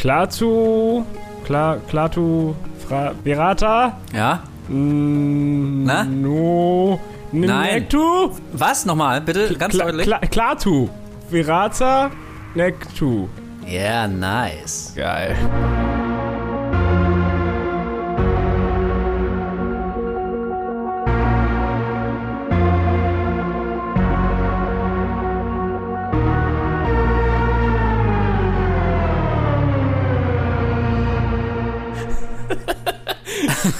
Klaatu. Kla, Klaatu. Fra, Verata. Ja? Mm, Na? No. Nein. Nektu. Was? Nochmal, bitte, ganz Kla, deutlich. Kla, Klaatu. Verata. Nektu. Ja, nice. Geil.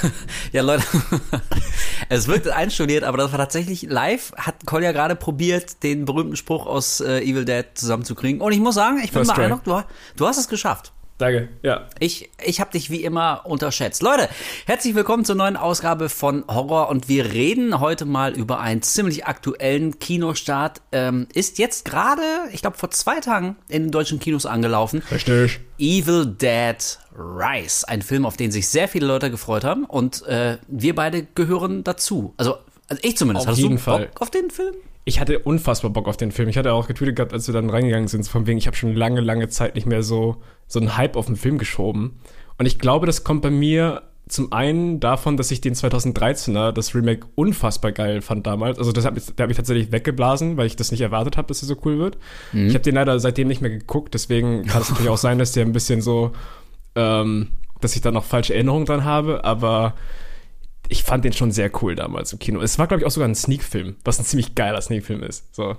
Ja, Leute, es wirkt einstudiert, aber das war tatsächlich live. Hat Kolja gerade probiert, den berühmten Spruch aus äh, Evil Dead zusammenzukriegen. Und ich muss sagen, ich bin First beeindruckt, du, du hast es geschafft. Danke. Ja. Ich, ich habe dich wie immer unterschätzt. Leute, herzlich willkommen zur neuen Ausgabe von Horror und wir reden heute mal über einen ziemlich aktuellen Kinostart. Ähm, ist jetzt gerade, ich glaube vor zwei Tagen in den deutschen Kinos angelaufen. Richtig. Evil Dead Rise, ein Film, auf den sich sehr viele Leute gefreut haben und äh, wir beide gehören dazu. Also, also ich zumindest. Auf Hast jeden du Fall. Bock auf den Film? Ich hatte unfassbar Bock auf den Film. Ich hatte auch getweetet gehabt, als wir dann reingegangen sind, von wegen, ich habe schon lange, lange Zeit nicht mehr so, so einen Hype auf den Film geschoben. Und ich glaube, das kommt bei mir zum einen davon, dass ich den 2013er, das Remake, unfassbar geil fand damals. Also das hat mich, der hat mich tatsächlich weggeblasen, weil ich das nicht erwartet habe, dass er so cool wird. Ich habe den leider seitdem nicht mehr geguckt, deswegen kann es natürlich auch sein, dass der ein bisschen so, ähm, dass ich da noch falsche Erinnerungen dran habe, aber ich fand den schon sehr cool damals im Kino. Es war, glaube ich, auch sogar ein Sneak-Film, was ein ziemlich geiler Sneak-Film ist. So.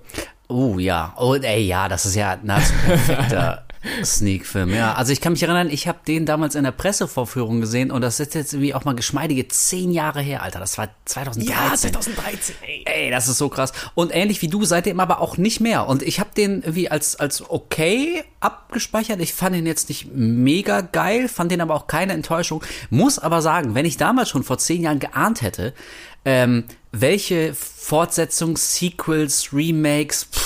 Oh ja, oh ey, ja, das ist ja ein nahezu perfekter Sneak-Film. Ja, also ich kann mich erinnern, ich habe den damals in der Pressevorführung gesehen und das ist jetzt irgendwie auch mal geschmeidige zehn Jahre her, Alter. Das war 2013. 2013, ey. Ey, das ist so krass. Und ähnlich wie du seitdem aber auch nicht mehr. Und ich habe den irgendwie als, als okay abgespeichert. Ich fand ihn jetzt nicht mega geil, fand den aber auch keine Enttäuschung. Muss aber sagen, wenn ich damals schon vor zehn Jahren geahnt hätte, ähm, welche Fortsetzungen, Sequels, Remakes pff,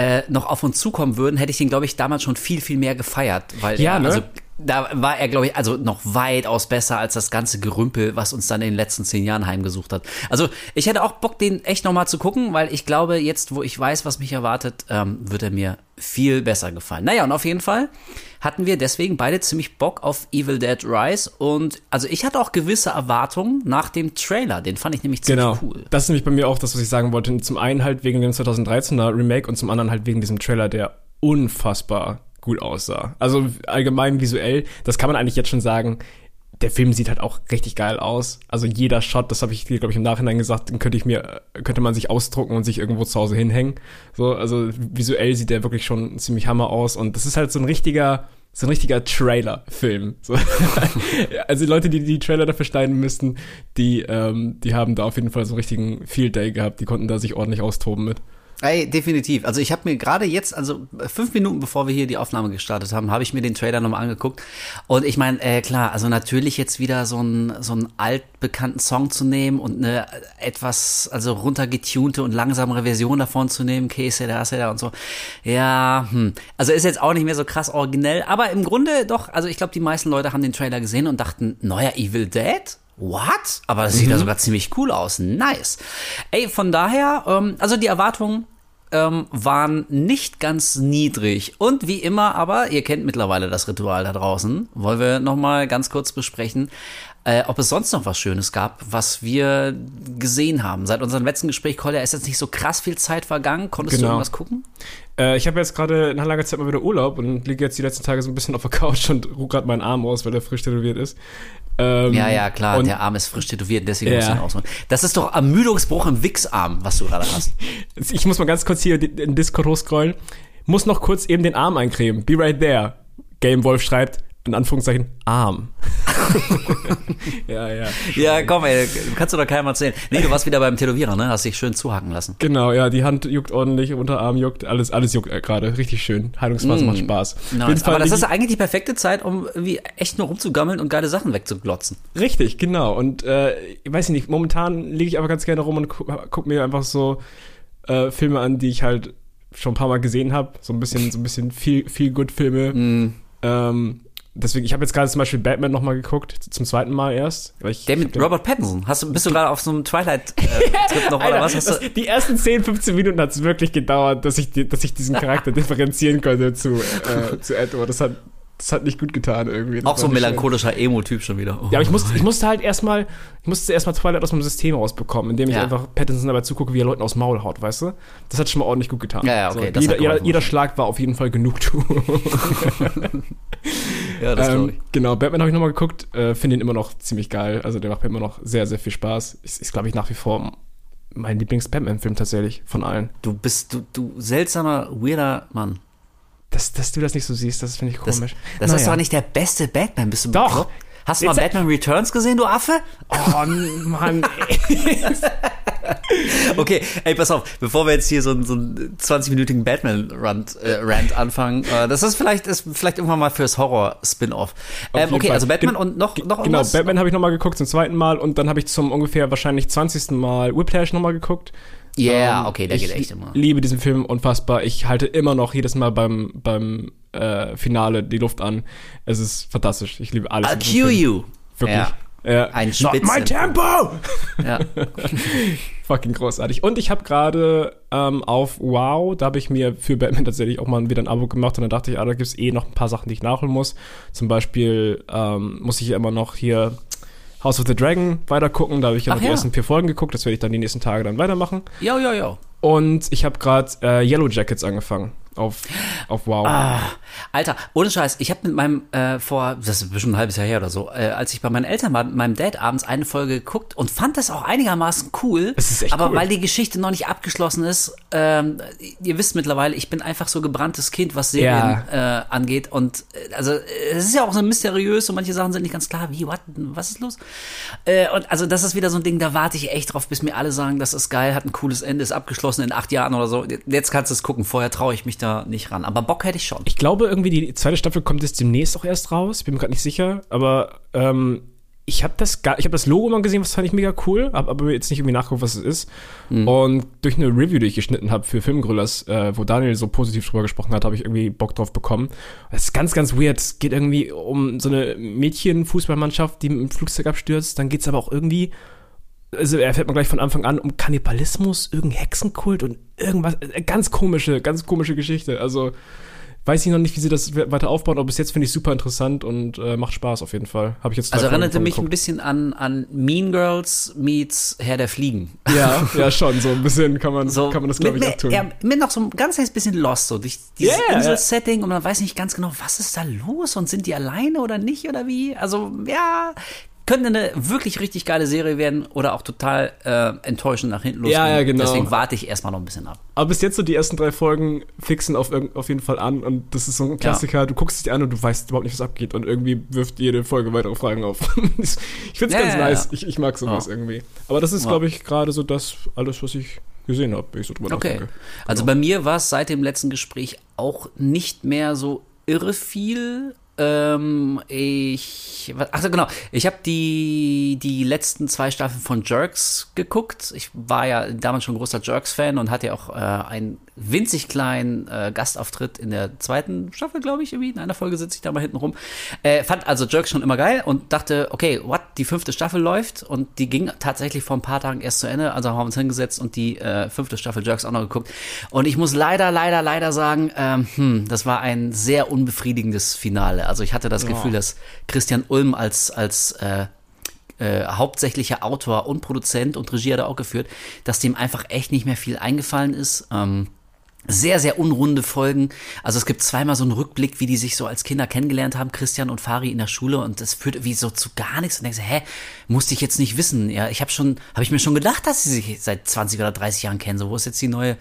äh, noch auf uns zukommen würden, hätte ich den, glaube ich, damals schon viel, viel mehr gefeiert. Weil Ja, er, ne? also da war er, glaube ich, also noch weitaus besser als das ganze Gerümpel, was uns dann in den letzten zehn Jahren heimgesucht hat. Also ich hätte auch Bock, den echt nochmal zu gucken, weil ich glaube, jetzt, wo ich weiß, was mich erwartet, ähm, wird er mir viel besser gefallen. Naja, und auf jeden Fall hatten wir deswegen beide ziemlich Bock auf Evil Dead Rise und also ich hatte auch gewisse Erwartungen nach dem Trailer, den fand ich nämlich ziemlich Genau. cool. Das ist nämlich bei mir auch das, was ich sagen wollte. Zum einen halt wegen dem 2013er Remake und zum anderen halt wegen diesem Trailer, der unfassbar gut aussah. Also allgemein visuell, das kann man eigentlich jetzt schon sagen. Der Film sieht halt auch richtig geil aus. Also jeder Shot, das habe ich glaube ich, im Nachhinein gesagt, den könnte ich mir, könnte man sich ausdrucken und sich irgendwo zu Hause hinhängen. So, also visuell sieht der wirklich schon ziemlich hammer aus. Und das ist halt so ein richtiger, so ein richtiger Trailer-Film. So. also die Leute, die die Trailer dafür schneiden müssten, die, ähm, die haben da auf jeden Fall so einen richtigen Field Day gehabt. Die konnten da sich ordentlich austoben mit. Ey, definitiv. Also ich habe mir gerade jetzt, also fünf Minuten bevor wir hier die Aufnahme gestartet haben, habe ich mir den Trailer nochmal angeguckt. Und ich meine, äh, klar, also natürlich jetzt wieder so einen so einen altbekannten Song zu nehmen und eine etwas, also runtergetunte und langsamere Version davon zu nehmen, Case da, da und so. Ja, hm. Also ist jetzt auch nicht mehr so krass originell, aber im Grunde doch, also ich glaube, die meisten Leute haben den Trailer gesehen und dachten, neuer Evil Dead? What? Aber das sieht ja sogar ziemlich cool aus. Nice. Ey, von daher, ähm, also die Erwartungen ähm, waren nicht ganz niedrig. Und wie immer, aber ihr kennt mittlerweile das Ritual da draußen, wollen wir nochmal ganz kurz besprechen, äh, ob es sonst noch was Schönes gab, was wir gesehen haben. Seit unserem letzten Gespräch, Kolja, ist jetzt nicht so krass viel Zeit vergangen. Konntest du Genau. irgendwas gucken? Äh, ich habe jetzt gerade nach langer Zeit mal wieder Urlaub und liege jetzt die letzten Tage so ein bisschen auf der Couch und ruhe gerade meinen Arm aus, weil der frisch tätowiert ist. Ähm, Ja, ja, klar, und der Arm ist frisch tätowiert, deswegen Ja. muss man ausmachen. Das ist doch Ermüdungsbruch im Wichsarm, was du gerade hast. Ich muss mal ganz kurz hier den Discord hochscrollen. Muss noch kurz eben den Arm eincremen. Be right there. Game Wolf schreibt, in Anführungszeichen, Arm. ja, ja. Ja, komm, ey, kannst du doch keinem erzählen. Nee, du warst wieder beim Tätowierer, ne? Hast dich schön zuhacken lassen. Genau, ja, die Hand juckt ordentlich, Unterarm juckt, alles, alles juckt äh, gerade. Richtig schön. Heilungsphase macht Spaß. Mm. Fall Aber das ist eigentlich die perfekte Zeit, um irgendwie echt nur rumzugammeln und geile Sachen wegzuglotzen. ich- Richtig, genau. Und äh, ich weiß nicht, momentan liege ich aber ganz gerne rum und gu guck mir einfach so äh, Filme an, die ich halt schon ein paar Mal gesehen habe. So ein bisschen, so ein bisschen viel, viel good Filme. Mm. Ähm, deswegen, ich habe jetzt gerade zum Beispiel Batman nochmal geguckt, zum zweiten Mal erst. Der mit Robert Pattinson. Hast du, bist du gerade auf so einem Twilight-Trip noch oder Alter, was? Hast das, du, die ersten 10, 15 Minuten hat es wirklich gedauert, dass ich, dass ich diesen Charakter differenzieren konnte zu, äh, zu Edward. Das hat das hat nicht gut getan irgendwie. Das Auch so ein melancholischer Emo-Typ schon wieder. Oh. Ja, aber ich musste, ich musste halt erstmal, ich musste erstmal Twilight aus meinem System rausbekommen, indem ich Ja. einfach Pattinson dabei zugucke, wie er Leuten aus Maul haut, weißt du? Das hat schon mal ordentlich gut getan. Ja, ja, okay, das jeder, jeder, jeder Schlag war auf jeden Fall Genugtuung. ja, das glaube Ähm, ich. genau, Batman habe ich nochmal geguckt, äh, finde ihn immer noch ziemlich geil. Also der macht mir immer noch sehr, sehr viel Spaß. Ist, ist glaube ich, nach wie vor mein Lieblings-Batman-Film tatsächlich von allen. Du bist, du, du seltsamer, weirder Mann. Dass, dass du das nicht so siehst, das finde ich Das, komisch. das ist Naja. doch nicht der beste Batman. Bist du Doch. bekloppt? Hast du mal Batman Returns gesehen, du Affe? Oh Mann. Okay, ey, pass auf, bevor wir jetzt hier so, einen- so einen 20-minütigen Batman-Rant äh, anfangen, äh, das ist vielleicht, ist vielleicht irgendwann mal fürs Horror-Spin-Off. Ähm, okay, Fall. also Batman Gen- und noch, noch Genau, irgendwas? Batman habe ich nochmal geguckt zum zweiten Mal und dann habe ich zum ungefähr wahrscheinlich 20. Mal Whiplash nochmal geguckt. Ja, yeah, Ähm, okay, der ich geht echt immer. liebe diesen Film unfassbar. Ich halte immer noch jedes Mal beim, beim äh, Finale die Luft an. Es ist fantastisch. Ich liebe alles. I'll cue you. Wirklich. Ja. Ja. Ein Not my Spitzen. tempo! Ja. Fucking großartig. Und ich habe gerade ähm, auf Wow, da habe ich mir für Batman tatsächlich auch mal wieder ein Abo gemacht und dann dachte ich, ah, da gibt's eh noch ein paar Sachen, die ich nachholen muss. Zum Beispiel ähm, muss ich ja immer noch hier House of the Dragon weiter gucken. Da habe ich ja noch die ja. ersten vier Folgen geguckt. Das werde ich dann die nächsten Tage dann weitermachen. Jo, jo, jo. Und ich habe gerade äh, Yellow Jackets angefangen auf, auf Wow. Ah, Alter, ohne Scheiß, ich habe mit meinem, äh, vor, das ist bestimmt ein halbes Jahr her oder so, äh, als ich bei meinen Eltern war, mit meinem Dad abends eine Folge geguckt und fand das auch einigermaßen cool. Es ist echt aber cool. weil die Geschichte noch nicht abgeschlossen ist, ähm, ihr wisst mittlerweile, ich bin einfach so gebranntes Kind, was Serien äh, angeht. Und äh, also es ist ja auch so mysteriös und manche Sachen sind nicht ganz klar. Wie, what, was ist los? Äh, und also das ist wieder so ein Ding, da warte ich echt drauf, bis mir alle sagen, das ist geil, hat ein cooles Ende, ist abgeschlossen in acht Jahren oder so. Jetzt kannst du es gucken, vorher traue ich mich da nicht ran. Aber Bock hätte ich schon. Ich glaube, irgendwie die zweite Staffel kommt jetzt demnächst auch erst raus. Bin mir gerade nicht sicher. Aber ähm, ich habe das, gar- ich hab das Logo mal gesehen, was fand ich mega cool. Hab aber jetzt nicht irgendwie nachgeguckt, was es ist. Und durch eine Review, die ich geschnitten habe für Filmgrillers, äh, wo Daniel so positiv drüber gesprochen hat, habe ich irgendwie Bock drauf bekommen. Das ist ganz, ganz weird. Es geht irgendwie um so eine Mädchenfußballmannschaft, die mit dem Flugzeug abstürzt. Dann geht's aber auch irgendwie also erfährt man gleich von Anfang an um Kannibalismus, irgendein Hexenkult und irgendwas, äh, ganz komische, ganz komische Geschichte. Also weiß ich noch nicht, wie sie das we- weiter aufbauen, aber bis jetzt finde ich super interessant und äh, macht Spaß auf jeden Fall. Habe ich jetzt Also erinnerte mich ein geguckt. bisschen an, an Mean Girls meets Herr der Fliegen. Ja, ja schon, so ein bisschen kann man, So kann man das glaube ich mit, auch tun. Ja, mit noch so ein ganz kleines bisschen Lost, so durch dieses ja. Insel-Setting und man weiß nicht ganz genau, was ist da los und sind die alleine oder nicht oder wie? Also, ja, könnte eine wirklich richtig geile Serie werden oder auch total äh, enttäuschend nach hinten losgehen. Ja, ja, genau. Deswegen warte ich erstmal noch ein bisschen ab. Aber bis jetzt so die ersten drei Folgen fixen auf, auf jeden Fall an und das ist so ein Klassiker. Du guckst es dir an und du weißt überhaupt nicht, was abgeht und irgendwie wirft jede Folge weitere Fragen auf. ich finde es Ja, ganz ja, nice. ja. Ich, ich mag sowas Ja. irgendwie. Aber das ist, Ja. glaube ich, gerade so das alles, was ich gesehen habe, wenn ich so drüber Okay. nachdenke. Also bei mir war es seit dem letzten Gespräch auch nicht mehr so irre viel. Ähm, ich, also genau, ich habe die die letzten zwei Staffeln von Jerks geguckt. Ich war ja damals schon großer Jerks-Fan und hatte ja auch äh, einen winzig kleinen äh, Gastauftritt in der zweiten Staffel, glaube ich, irgendwie. In einer Folge sitze ich da mal hinten rum. Äh, fand also Jerks schon immer geil und dachte, okay, what, die fünfte Staffel läuft und die ging tatsächlich vor ein paar Tagen erst zu Ende. Also haben wir uns hingesetzt und die äh, fünfte Staffel Jerks auch noch geguckt. Und ich muss leider, leider, leider sagen, ähm, hm, das war ein sehr unbefriedigendes Finale. Also ich hatte das Gefühl, dass Christian Ulm als, als äh, äh, hauptsächlicher Autor und Produzent und Regie hat er auch geführt, dass dem einfach echt nicht mehr viel eingefallen ist. Ähm, sehr, sehr unrunde Folgen. Also es gibt zweimal so einen Rückblick, wie die sich so als Kinder kennengelernt haben, Christian und Fari in der Schule und das führt irgendwie so zu gar nichts und denkst, hä, musste ich jetzt nicht wissen. Ja, ich habe schon, habe ich mir schon gedacht, dass sie sich seit 20 oder 30 Jahren kennen. So, wo ist jetzt die neue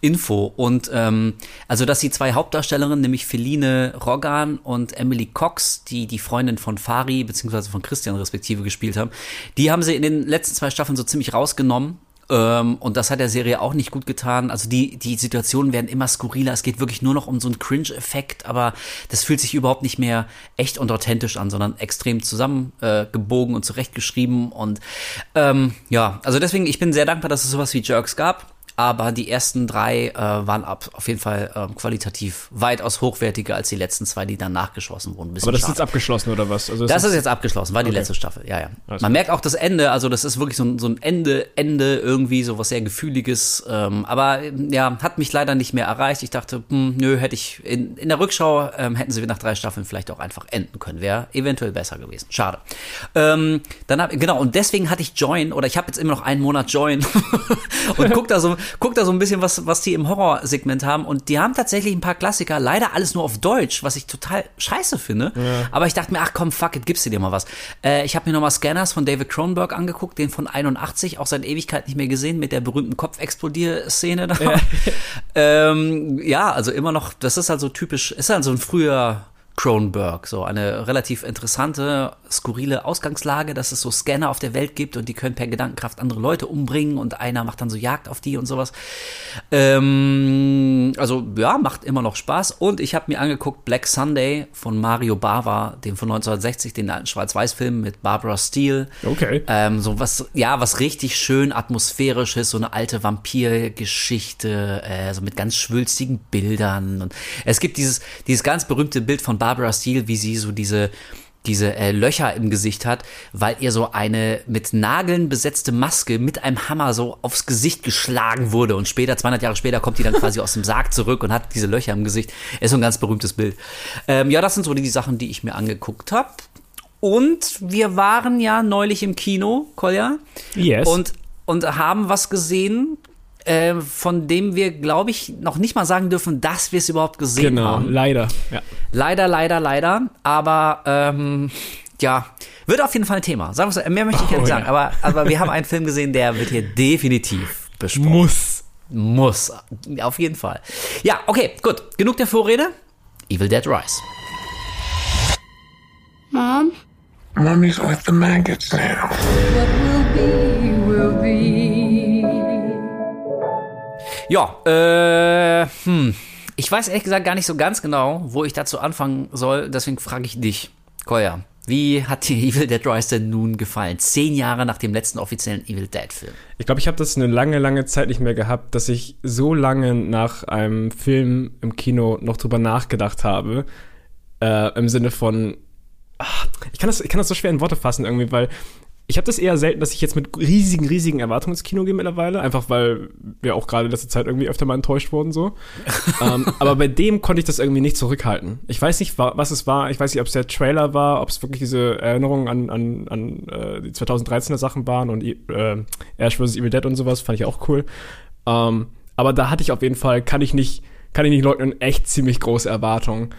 Info? Und ähm, also, dass die zwei Hauptdarstellerinnen, nämlich Feline Rogan und Emily Cox, die die Freundin von Fari beziehungsweise von Christian respektive gespielt haben, die haben sie in den letzten zwei Staffeln so ziemlich rausgenommen. Ähm, und das hat der Serie auch nicht gut getan. Also die, die Situationen werden immer skurriler. Es geht wirklich nur noch um so einen Cringe-Effekt, aber das fühlt sich überhaupt nicht mehr echt und authentisch an, sondern extrem zusammengebogen äh, und zurechtgeschrieben. Und ähm, ja, also deswegen, ich bin sehr dankbar, dass es sowas wie Jerks gab. Aber die ersten drei äh, waren ab, auf jeden Fall ähm, qualitativ weitaus hochwertiger als die letzten zwei, die dann nachgeschossen wurden. Bisschen Aber das schade. ist jetzt abgeschlossen oder was? Also Das ist jetzt abgeschlossen, war die Okay. letzte Staffel, ja, ja. Alles Man merkt auch das Ende, also das ist wirklich so ein, so ein Ende, Ende irgendwie, so was sehr Gefühliges. Ähm, aber ja, hat mich leider nicht mehr erreicht. Ich dachte, hm, nö, hätte ich in, in der Rückschau ähm, hätten sie nach drei Staffeln vielleicht auch einfach enden können. Wäre eventuell besser gewesen. Schade. Ähm, dann hab, genau, und deswegen hatte ich Join, oder ich habe jetzt immer noch einen Monat Join und guck da so, guck da so ein bisschen, was, was die im Horrorsegment haben. Und die haben tatsächlich ein paar Klassiker, leider alles nur auf Deutsch, was ich total scheiße finde. Aber ich dachte mir, ach komm, fuck it, gibst du dir mal was. Äh, ich habe mir nochmal Scanners von David Cronenberg angeguckt, den von 81, auch seit Ewigkeit nicht mehr gesehen, mit der berühmten Kopfexplodier-Szene da. Ja. ähm, ja, also immer noch, das ist halt so typisch, ist halt so ein früher Cronenberg, so eine relativ interessante, skurrile Ausgangslage, dass es so Scanner auf der Welt gibt und die können per Gedankenkraft andere Leute umbringen und einer macht dann so Jagd auf die und sowas. Ähm, also ja, macht immer noch Spaß und ich habe mir angeguckt Black Sunday von Mario Bava, den von 1960, den alten Schwarz-Weiß-Film mit Barbara Steele. Okay. Ähm, so was, ja, was richtig schön atmosphärisches, so eine alte Vampirgeschichte, äh, so mit ganz schwülstigen Bildern. Und es gibt dieses, dieses ganz berühmte Bild von Barbara Steele, wie sie so diese, diese äh, Löcher im Gesicht hat, weil ihr so eine mit Nageln besetzte Maske mit einem Hammer so aufs Gesicht geschlagen wurde und später, 200 Jahre später, kommt die dann quasi aus dem Sarg zurück und hat diese Löcher im Gesicht. Ist so ein ganz berühmtes Bild. Ähm, ja, das sind so die, die Sachen, die ich mir angeguckt habe. Und wir waren ja neulich im Kino, Kolja. Yes. Und, und haben was gesehen, äh, von dem wir, glaube ich, noch nicht mal sagen dürfen, dass wir es überhaupt gesehen genau, haben. leider. Ja. Leider, leider, leider. Aber ähm, ja, wird auf jeden Fall ein Thema. Sagen wir mehr möchte ich gar Oh, nicht ja. sagen. Aber, aber wir haben einen Film gesehen, der wird hier definitiv besprochen. Muss. Muss. Auf jeden Fall. Ja, okay, gut. Genug der Vorrede. Evil Dead Rise. Mom? Mummy's with the maggots now. Ja, äh, hm. Ich weiß ehrlich gesagt gar nicht so ganz genau, wo ich dazu anfangen soll. Deswegen frage ich dich, Koya. Wie hat dir Evil Dead Rise denn nun gefallen? Zehn Jahre nach dem letzten offiziellen Evil Dead Film. Ich glaube, ich habe das eine lange, lange Zeit nicht mehr gehabt, dass ich so lange nach einem Film im Kino noch drüber nachgedacht habe. Äh, Im Sinne von, ach, ich, kann das, ich kann das so schwer in Worte fassen irgendwie, weil ich habe das eher selten, dass ich jetzt mit riesigen, riesigen Erwartungen ins Kino gehe mittlerweile, einfach weil wir auch gerade in letzter Zeit irgendwie öfter mal enttäuscht wurden so. ähm, aber bei dem konnte ich das irgendwie nicht zurückhalten. Ich weiß nicht, wa- was es war. Ich weiß nicht, ob es der Trailer war, ob es wirklich diese Erinnerungen an, an, an äh, die 2013er Sachen waren und äh, Ash vs. Evil Dead und sowas, fand ich auch cool. Ähm, aber da hatte ich auf jeden Fall, kann ich nicht, kann ich nicht leugnen, echt ziemlich große Erwartungen.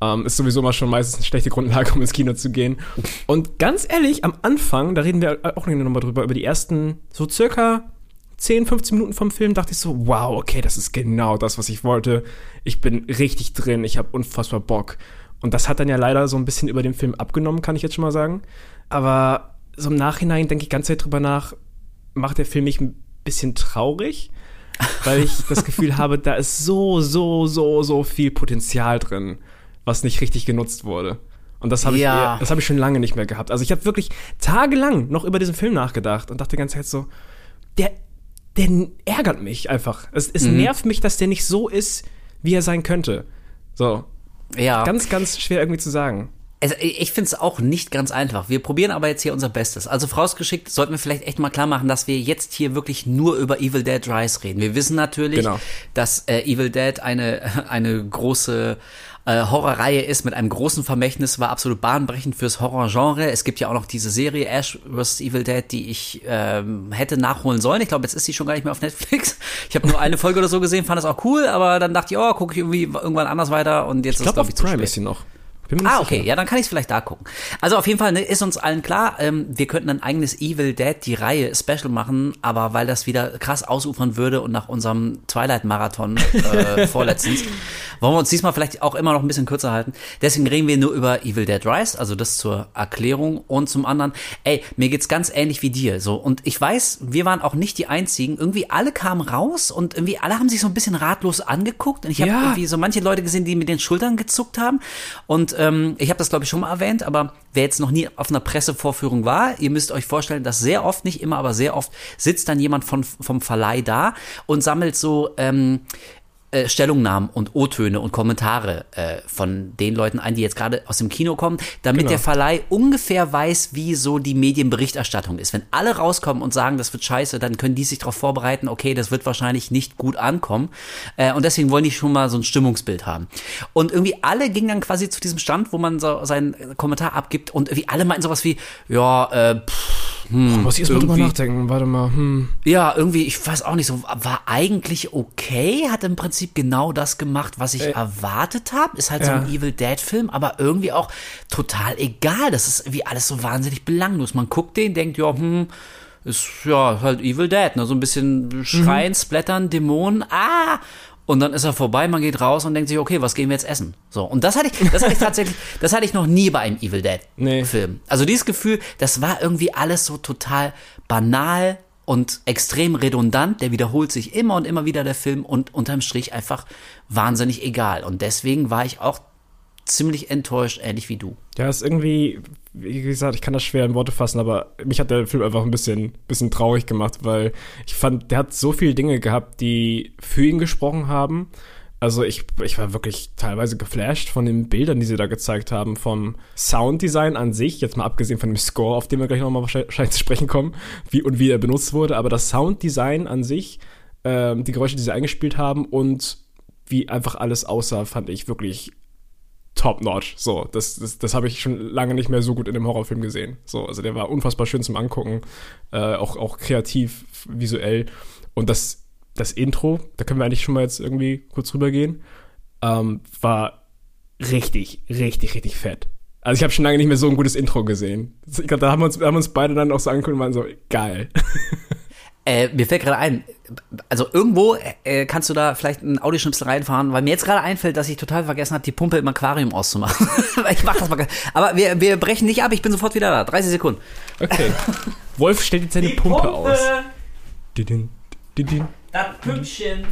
Ähm, ist sowieso mal schon meistens eine schlechte Grundlage, um ins Kino zu gehen. Und ganz ehrlich, am Anfang, da reden wir auch nochmal drüber, über die ersten so circa 10, 15 Minuten vom Film, dachte ich so, wow, okay, das ist genau das, was ich wollte. Ich bin richtig drin, ich habe unfassbar Bock. Und das hat dann ja leider so ein bisschen über den Film abgenommen, kann ich jetzt schon mal sagen. Aber so im Nachhinein denke ich ganz Zeit drüber nach, macht der Film mich ein bisschen traurig, weil ich das Gefühl habe, da ist so, so, so, so viel Potenzial drin, was nicht richtig genutzt wurde. Und das habe ich, Ja. eher- das habe ich schon lange nicht mehr gehabt. Also ich habe wirklich tagelang noch über diesen Film nachgedacht und dachte die ganze Zeit so, der, der ärgert mich einfach. Es, es nervt mich, dass der nicht so ist, wie er sein könnte. So, Ja. ganz, ganz schwer irgendwie zu sagen. Also ich finde es auch nicht ganz einfach. Wir probieren aber jetzt hier unser Bestes. Also vorausgeschickt sollten wir vielleicht echt mal klar machen, dass wir jetzt hier wirklich nur über Evil Dead Rise reden. Wir wissen natürlich, Genau. dass äh, Evil Dead eine, eine große äh, Horrorreihe ist mit einem großen Vermächtnis, war absolut bahnbrechend fürs Horrorgenre. Es gibt ja auch noch diese Serie Ash vs. Evil Dead, die ich ähm, hätte nachholen sollen. Ich glaube, jetzt ist sie schon gar nicht mehr auf Netflix. Ich habe nur eine Folge oder so gesehen, fand das auch cool, aber dann dachte ich, oh, gucke ich irgendwie irgendwann anders weiter und jetzt Ich ist glaube, glaub ich zu Prime spät. ist sie noch. Ah, sicher. okay, ja, dann kann ich es vielleicht da gucken. Also auf jeden Fall ne, ist uns allen klar, ähm, wir könnten ein eigenes Evil Dead, die Reihe Special machen, aber weil das wieder krass ausufern würde und nach unserem Twilight-Marathon äh, vorletztens, wollen wir uns diesmal vielleicht auch immer noch ein bisschen kürzer halten. Deswegen reden wir nur über Evil Dead Rise, also das zur Erklärung und zum anderen, ey, mir geht's ganz ähnlich wie dir, so und ich weiß, wir waren auch nicht die einzigen, irgendwie alle kamen raus und irgendwie alle haben sich so ein bisschen ratlos angeguckt und ich habe Ja. irgendwie so manche Leute gesehen, die mit den Schultern gezuckt haben und ähm, ich habe das glaube ich schon mal erwähnt, aber wer jetzt noch nie auf einer Pressevorführung war, ihr müsst euch vorstellen, dass sehr oft, nicht immer, aber sehr oft sitzt dann jemand von, vom Verleih da und sammelt so ähm, äh, Stellungnahmen und O-Töne und Kommentare äh, von den Leuten ein, die jetzt gerade aus dem Kino kommen, damit Genau. der Verleih ungefähr weiß, wie so die Medienberichterstattung ist. Wenn alle rauskommen und sagen, das wird scheiße, dann können die sich darauf vorbereiten, okay, das wird wahrscheinlich nicht gut ankommen. Äh, und deswegen wollen die schon mal so ein Stimmungsbild haben. Und irgendwie alle gingen dann quasi zu diesem Stand, wo man so seinen Kommentar abgibt und irgendwie alle meinten sowas wie, ja, äh, pff, Muss ich erst mal drüber nachdenken. Warte mal. Hm. ja, irgendwie, ich weiß auch nicht so, war eigentlich okay, hat im Prinzip genau das gemacht, was ich erwartet habe. Ist halt so ja. ein Evil Dead Film, aber irgendwie auch total egal. Das ist irgendwie alles so wahnsinnig belanglos. Man guckt den, denkt, ja, hm, ist ja halt Evil Dead, ne? So ein bisschen Schreien, Splattern, Dämonen, ah! Und dann ist er vorbei, man geht raus und denkt sich, okay, was gehen wir jetzt essen? So. Und das hatte ich, das hatte ich tatsächlich, das hatte ich noch nie bei einem Evil Dead Nee. Film. Also dieses Gefühl, das war irgendwie alles so total banal und extrem redundant. Der wiederholt sich immer und immer wieder der Film und unterm Strich einfach wahnsinnig egal. Und deswegen war ich auch ziemlich enttäuscht, ähnlich wie du. Ja, ist irgendwie, wie gesagt, ich kann das schwer in Worte fassen, aber mich hat der Film einfach ein bisschen, bisschen traurig gemacht, weil ich fand, der hat so viele Dinge gehabt, die für ihn gesprochen haben. Also ich, ich war wirklich teilweise geflasht von den Bildern, die sie da gezeigt haben, vom Sounddesign an sich, jetzt mal abgesehen von dem Score, auf den wir gleich nochmal wahrscheinlich zu sprechen kommen, wie und wie er benutzt wurde, aber das Sounddesign an sich, ähm, die Geräusche, die sie eingespielt haben und wie einfach alles aussah, fand ich wirklich top notch. So, das, das, das habe ich schon lange nicht mehr so gut in einem Horrorfilm gesehen. So, also der war unfassbar schön zum Angucken, äh, auch, auch kreativ, visuell. Und das, das Intro, da können wir eigentlich schon mal jetzt irgendwie kurz drüber gehen, ähm, war richtig, richtig, richtig fett. Also ich habe schon lange nicht mehr so ein gutes Intro gesehen. Ich glaube, da haben wir uns, haben uns beide dann auch so angeguckt und waren so, geil. Äh, mir fällt gerade ein, also irgendwo äh, kannst du da vielleicht einen Audioschnipsel reinfahren, weil mir jetzt gerade einfällt, dass ich total vergessen habe, die Pumpe im Aquarium auszumachen. ich mach das mal. Aber wir, wir brechen nicht ab, ich bin sofort wieder da. 30 Sekunden. Okay. Wolf stellt jetzt seine Pumpe, aus. Didin, didin. Das Püppchen.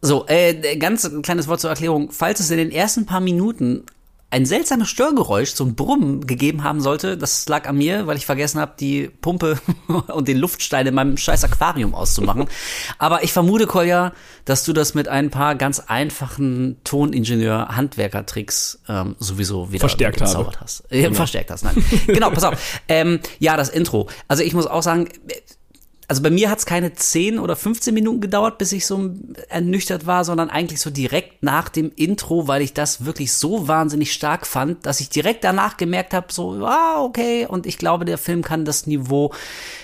So, äh, ganz ein kleines Wort zur Erklärung. Falls es in den ersten paar Minuten ein seltsames Störgeräusch, so ein Brummen gegeben haben sollte, das lag an mir, weil ich vergessen habe, die Pumpe und den Luftstein in meinem scheiß Aquarium auszumachen. Aber ich vermute, Kolja, dass du das mit ein paar ganz einfachen Toningenieur-Handwerker-Tricks ähm, sowieso wieder Verstärkt habe. gezaubert hast. Äh, Verstärkt hast, nein. genau, pass auf. Ähm, ja, das Intro. Also ich muss auch sagen, also bei mir hat es keine 10 oder 15 Minuten gedauert, bis ich so ernüchtert war, sondern eigentlich so direkt nach dem Intro, weil ich das wirklich so wahnsinnig stark fand, dass ich direkt danach gemerkt habe, so, ah, okay, und ich glaube, der Film kann das Niveau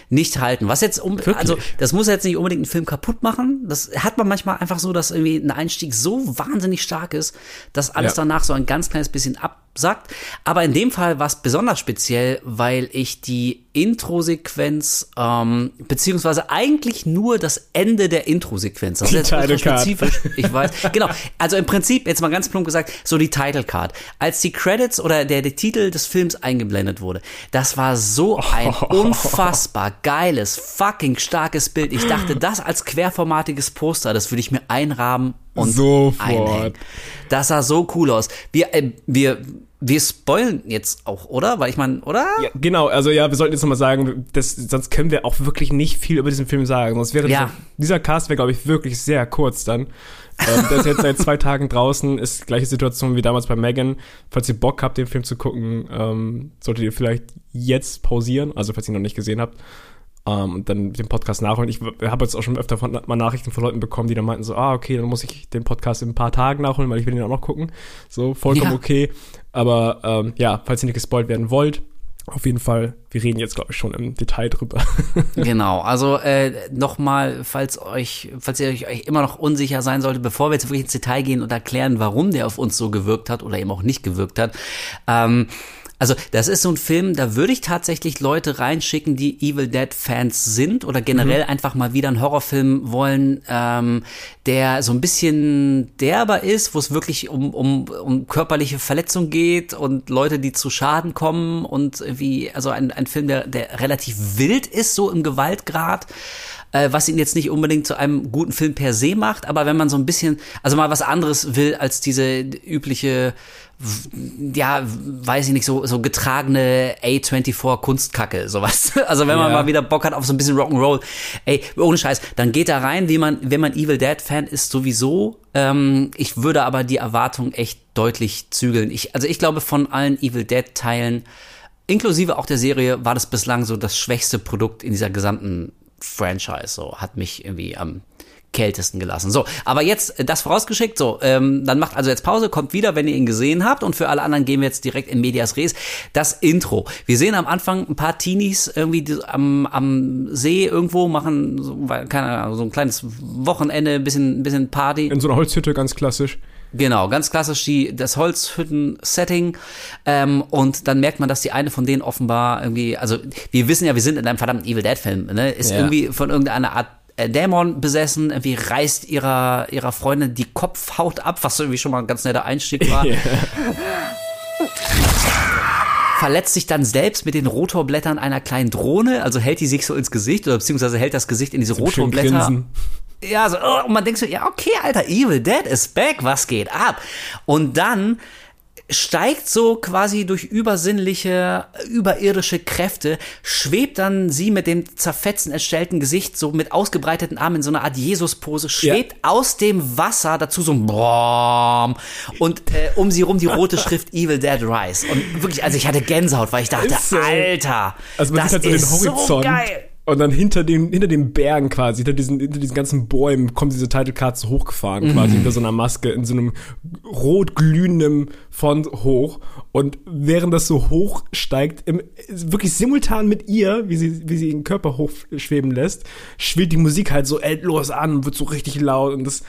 nicht halten. Was jetzt um, also das muss jetzt nicht unbedingt einen Film kaputt machen. Das hat man manchmal einfach so, dass irgendwie ein Einstieg so wahnsinnig stark ist, dass alles Ja. danach so ein ganz kleines bisschen absackt. Aber in dem Fall war es besonders speziell, weil ich die Intro-Sequenz, ähm, beziehungsweise eigentlich nur das Ende der Intro-Sequenz. Das ist Die jetzt Title Card. spezifisch. Ich weiß. Genau. Also im Prinzip, jetzt mal ganz plump gesagt, so die Title Card. Als die Credits oder der, der Titel des Films eingeblendet wurde, das war so ein unfassbar geiles, fucking starkes Bild. Ich dachte, das als querformatiges Poster, das würde ich mir einrahmen und Sofort. einhängen. Das sah so cool aus. Wir, äh, wir, wir spoilen jetzt auch, oder? Weil ich meine, oder? Ja, genau, also ja, wir sollten jetzt nochmal sagen, das, sonst können wir auch wirklich nicht viel über diesen Film sagen. Sonst wäre Ja. dieser, dieser Cast wäre, glaube ich, wirklich sehr kurz dann. ähm, der ist jetzt seit zwei Tagen draußen, ist gleiche Situation wie damals bei Megan. Falls ihr Bock habt, den Film zu gucken, ähm, solltet ihr vielleicht jetzt pausieren, also falls ihr ihn noch nicht gesehen habt. Ähm, und dann den Podcast nachholen. Ich habe jetzt auch schon öfter von, mal Nachrichten von Leuten bekommen, die dann meinten so, ah, okay, dann muss ich den Podcast in ein paar Tagen nachholen, weil ich will den auch noch gucken. So, vollkommen Ja. okay. Aber ähm, ja, falls ihr nicht gespoilt werden wollt, auf jeden Fall, wir reden jetzt, glaube ich, schon im Detail drüber. Genau, also äh, nochmal, falls euch, falls ihr euch, euch immer noch unsicher sein solltet, bevor wir jetzt wirklich ins Detail gehen und erklären, warum der auf uns so gewirkt hat oder eben auch nicht gewirkt hat. Ähm, also das ist so ein Film, da würde ich tatsächlich Leute reinschicken, die Evil Dead Fans sind oder generell einfach mal wieder einen Horrorfilm wollen, ähm, der so ein bisschen derber ist, wo es wirklich um, um, um körperliche Verletzung geht und Leute, die zu Schaden kommen und wie, also ein, ein Film, der, der relativ wild ist, so im Gewaltgrad. Äh, was ihn jetzt nicht unbedingt zu einem guten Film per se macht, aber wenn man so ein bisschen, also mal was anderes will als diese übliche ja, weiß ich nicht, so, so getragene A24 Kunstkacke, sowas. Also wenn man Ja. mal wieder Bock hat auf so ein bisschen Rock'n'Roll, ey, ohne Scheiß, dann geht da rein, wie man, wenn man Evil Dead Fan ist, sowieso. Ähm, ich würde aber die Erwartung echt deutlich zügeln. Ich, also ich glaube, von allen Evil Dead Teilen, inklusive auch der Serie, war das bislang so das schwächste Produkt in dieser gesamten Franchise. So hat mich irgendwie am kältesten gelassen. So, aber jetzt äh, das vorausgeschickt. So, ähm, dann macht also jetzt Pause, kommt wieder, wenn ihr ihn gesehen habt. Und für alle anderen gehen wir jetzt direkt in Medias Res. Das Intro. Wir sehen am Anfang ein paar Teenies irgendwie am, am See irgendwo machen, so, keine Ahnung, so ein kleines Wochenende, ein bisschen, ein bisschen Party. In so einer Holzhütte, ganz klassisch. Genau, ganz klassisch die, das Holzhütten-Setting. Ähm, und dann merkt man, dass die eine von denen offenbar irgendwie, also wir wissen ja, wir sind in einem verdammten Evil Dead-Film, ne? Ist Ja. irgendwie von irgendeiner Art äh, Dämon besessen, irgendwie reißt ihrer, ihrer Freundin die Kopfhaut ab, was irgendwie schon mal ein ganz netter Einstieg war. verletzt sich dann selbst mit den Rotorblättern einer kleinen Drohne, also hält die sich so ins Gesicht oder beziehungsweise hält das Gesicht in diese Rotorblätter. Ja, so, oh, und man denkt so, ja, okay, Alter, Evil Dead is back, was geht ab? Und dann steigt so quasi durch übersinnliche, überirdische Kräfte, schwebt dann sie mit dem zerfetzen, erstellten Gesicht so mit ausgebreiteten Armen in so einer Art Jesus-Pose, schwebt aus dem Wasser, dazu so ein Brom und äh, um sie rum die rote Schrift Evil Dead Rise. Und wirklich, also ich hatte Gänsehaut, weil ich dachte, so. Alter, Also man das sieht halt so den ist so Horizont. geil. Und dann hinter den, hinter den Bergen quasi, hinter diesen, hinter diesen ganzen Bäumen kommen diese Title Cards hochgefahren, Mhm. quasi hinter so einer Maske, in so einem rot glühenden Font hoch. Und während das so hoch steigt, im, wirklich simultan mit ihr, wie sie, wie sie ihren Körper hochschweben lässt, schwillt die Musik halt so endlos an und wird so richtig laut und das,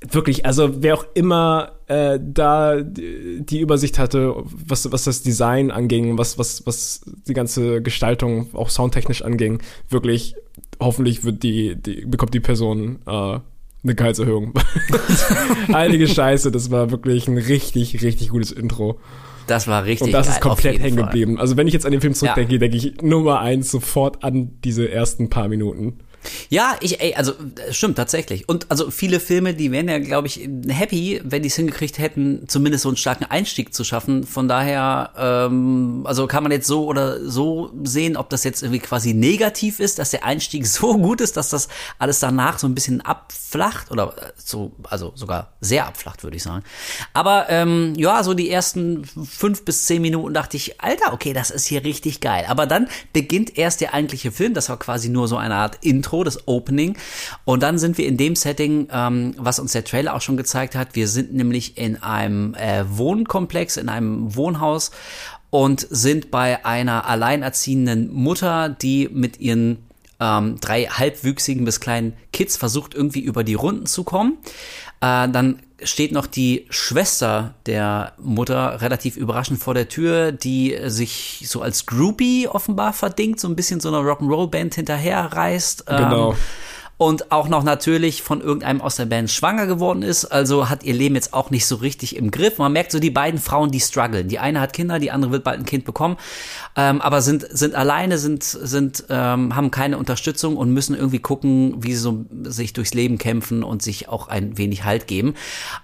wirklich, also wer auch immer äh, da die Übersicht hatte, was, was das Design anging, was, was, was die ganze Gestaltung auch soundtechnisch anging, wirklich, hoffentlich wird die, die bekommt die Person äh, eine Gehaltserhöhung. Heilige Scheiße, das war wirklich ein richtig, richtig gutes Intro. Das war richtig Und das ist komplett hängen geblieben. Also wenn ich jetzt an den Film zurückdenke, denke ich Nummer eins sofort an diese ersten paar Minuten. Ja, ich, ey, also äh, stimmt tatsächlich. Und also viele Filme, die wären ja, glaube ich, happy, wenn die es hingekriegt hätten, zumindest so einen starken Einstieg zu schaffen. Von daher, ähm, also kann man jetzt so oder so sehen, ob das jetzt irgendwie quasi negativ ist, dass der Einstieg so gut ist, dass das alles danach so ein bisschen abflacht oder äh, so, also sogar sehr abflacht, würde ich sagen. Aber ähm, ja, so die ersten fünf bis zehn Minuten dachte ich, Alter, okay, das ist hier richtig geil. Aber dann beginnt erst der eigentliche Film. Das war quasi nur so eine Art Intro, das Opening. Und dann sind wir in dem Setting, ähm, was uns der Trailer auch schon gezeigt hat. Wir sind nämlich in einem äh, Wohnkomplex, in einem Wohnhaus und sind bei einer alleinerziehenden Mutter, die mit ihren ähm, drei halbwüchsigen bis kleinen Kids versucht irgendwie über die Runden zu kommen. Äh, dann steht noch die Schwester der Mutter relativ überraschend vor der Tür, die sich so als Groupie offenbar verdingt, so ein bisschen so einer Rock'n'Roll-Band hinterherreist. Ähm, Genau. Und auch noch natürlich von irgendeinem aus der Band schwanger geworden ist, also hat ihr Leben jetzt auch nicht so richtig im Griff. Man merkt so die beiden Frauen, die strugglen. Die eine hat Kinder, die andere wird bald ein Kind bekommen, ähm, aber sind sind alleine, sind sind ähm, haben keine Unterstützung und müssen irgendwie gucken, wie sie so sich durchs Leben kämpfen und sich auch ein wenig Halt geben.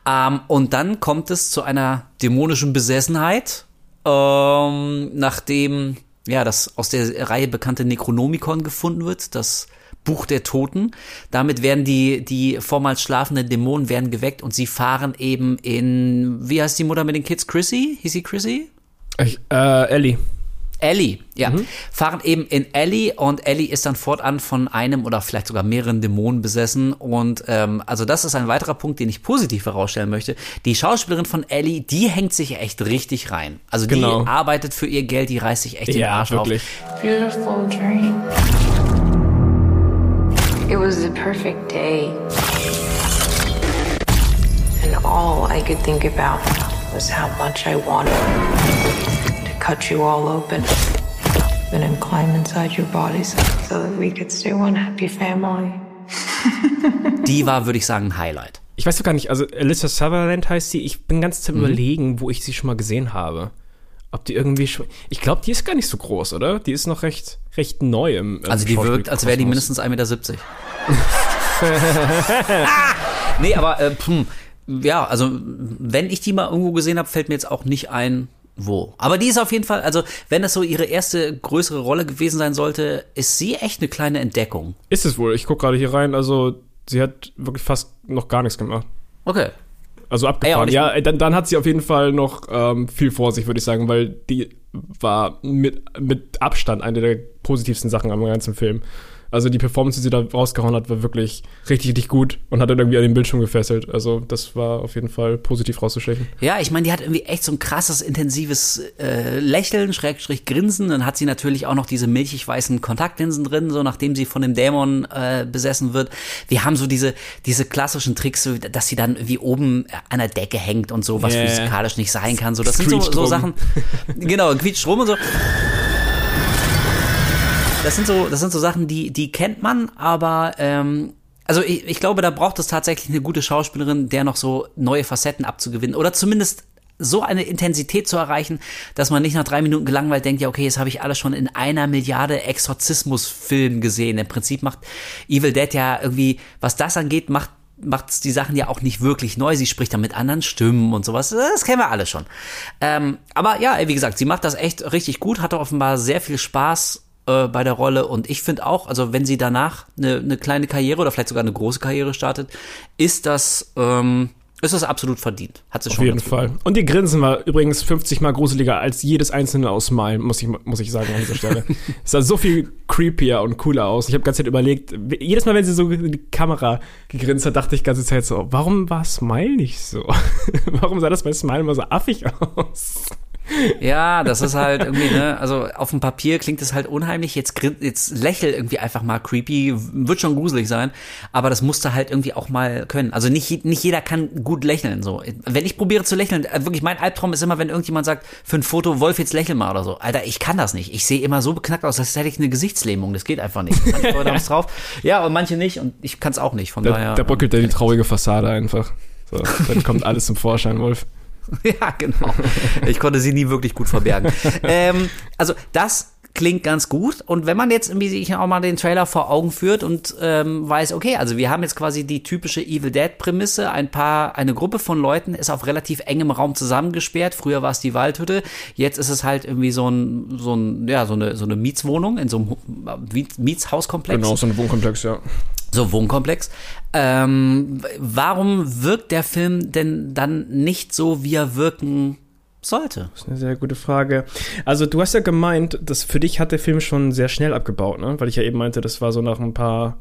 Ähm, und dann kommt es zu einer dämonischen Besessenheit, ähm, nachdem ja das aus der Reihe bekannte Necronomicon gefunden wird, das Buch der Toten. Damit werden die, die vormals schlafenden Dämonen werden geweckt und sie fahren eben in, wie heißt die Mutter mit den Kids? Chrissy? Hieß sie Chrissy? Ich, äh, Ellie. Ellie, ja. Fahren eben in Ellie und Ellie ist dann fortan von einem oder vielleicht sogar mehreren Dämonen besessen. Und ähm, also das ist ein weiterer Punkt, den ich positiv herausstellen möchte. Die Schauspielerin von Ellie, die hängt sich echt richtig rein. Also die Genau. arbeitet für ihr Geld, die reißt sich echt den Ja, Arsch wirklich. Beautiful dream. It was the perfect day. And all I could think about was how much I wanted to cut you all open and then climb inside your bodies so that we could stay one happy family. Die war, würde ich sagen, ein Highlight. Ich weiß doch gar nicht, also Alyssa Sutherland heißt sie. Ich bin ganz Mhm. zu überlegen, wo ich sie schon mal gesehen habe. Ob die irgendwie schon. Ich glaube, die ist gar nicht so groß, oder? Die ist noch recht, recht neu im. im Also die wirkt, als wäre die mindestens 1,70 Meter. ah! Nee, aber äh, pff, ja, also wenn ich die mal irgendwo gesehen habe, fällt mir jetzt auch nicht ein, wo. Aber die ist auf jeden Fall, also wenn das so ihre erste größere Rolle gewesen sein sollte, ist sie echt eine kleine Entdeckung. Ist es wohl. Ich gucke gerade hier rein. Also, sie hat wirklich fast noch gar nichts gemacht. Okay. Also abgefahren. Ey, Ja, dann, dann hat sie auf jeden Fall noch ähm, viel vor sich, würde ich sagen, weil die war mit, mit Abstand eine der positivsten Sachen am ganzen Film. Also die Performance, die sie da rausgehauen hat, war wirklich richtig, richtig gut und hat dann irgendwie an den Bildschirm gefesselt. Also das war auf jeden Fall positiv rauszustechen. Ja, ich meine, die hat irgendwie echt so ein krasses, intensives äh, Lächeln, Schrägstrich Grinsen. Dann hat sie natürlich auch noch diese milchig-weißen Kontaktlinsen drin, so nachdem sie von dem Dämon äh, besessen wird. Wir haben so diese, diese klassischen Tricks, so, dass sie dann irgendwie oben an der Decke hängt und so, was Yeah. physikalisch nicht sein kann. So, das sind so, so. Sachen. Genau, quietscht rum und so. Das sind so, das sind so Sachen, die, die kennt man, aber ähm, also ich, ich glaube, da braucht es tatsächlich eine gute Schauspielerin, der noch so neue Facetten abzugewinnen oder zumindest so eine Intensität zu erreichen, dass man nicht nach drei Minuten gelangweilt denkt, ja okay, jetzt habe ich alles schon in einer Milliarde Exorzismus-Filmen gesehen. Im Prinzip macht Evil Dead ja irgendwie, was das angeht, macht macht die Sachen ja auch nicht wirklich neu. Sie spricht dann mit anderen Stimmen und sowas. Das kennen wir alle schon. Ähm, aber ja, wie gesagt, sie macht das echt richtig gut, hatte offenbar sehr viel Spaß äh, bei der Rolle und ich finde auch, also wenn sie danach eine, eine kleine Karriere oder vielleicht sogar eine große Karriere startet, ist das ähm, ist das absolut verdient. Hat sie Auf schon. jeden ganz gut Fall. Und ihr Grinsen war übrigens 50 mal gruseliger als jedes einzelne aus Smile, muss ich, muss ich sagen an dieser Stelle. es sah so viel creepier und cooler aus. Ich habe ganze Zeit überlegt, jedes Mal, wenn sie so in die Kamera gegrinst hat, dachte ich ganze Zeit so, warum war Smile nicht so? warum sah das bei Smile immer so affig aus? Ja, das ist halt irgendwie, ne, also auf dem Papier klingt es halt unheimlich. Jetzt, jetzt lächel irgendwie einfach mal creepy, wird schon gruselig sein, aber das musste halt irgendwie auch mal können. Also nicht, nicht jeder kann gut lächeln, so. Wenn ich probiere zu lächeln, äh, wirklich mein Albtraum ist immer, wenn irgendjemand sagt, für ein Foto, Wolf, jetzt lächel mal oder so. Alter, ich kann das nicht. Ich sehe immer so beknackt aus, als hätte ich eine Gesichtslähmung. Das geht einfach nicht. Manche Leute haben's drauf. Ja, und manche nicht und ich kann es auch nicht. Von Da, daher. da bröckelt ja die traurige Fassade einfach. So, dann kommt alles zum Vorschein, Wolf. Ja, genau. Ich konnte sie nie wirklich gut verbergen. ähm, also das klingt ganz gut. Und wenn man jetzt irgendwie sich auch mal den Trailer vor Augen führt und ähm, weiß, okay, also wir haben jetzt quasi die typische Evil Dead Prämisse, ein paar, eine Gruppe von Leuten ist auf relativ engem Raum zusammengesperrt. Früher war es die Waldhütte, jetzt ist es halt irgendwie so ein, so ein, ja, so eine, so eine Mietswohnung in so einem Mietshauskomplex Genau, so ein Wohnkomplex, ja. So Wohnkomplex. Ähm, warum wirkt der Film denn dann nicht so, wie er wirken sollte? Das ist eine sehr gute Frage. Also, du hast ja gemeint, dass für dich hat der Film schon sehr schnell abgebaut, ne? Weil ich ja eben meinte, das war so nach ein paar,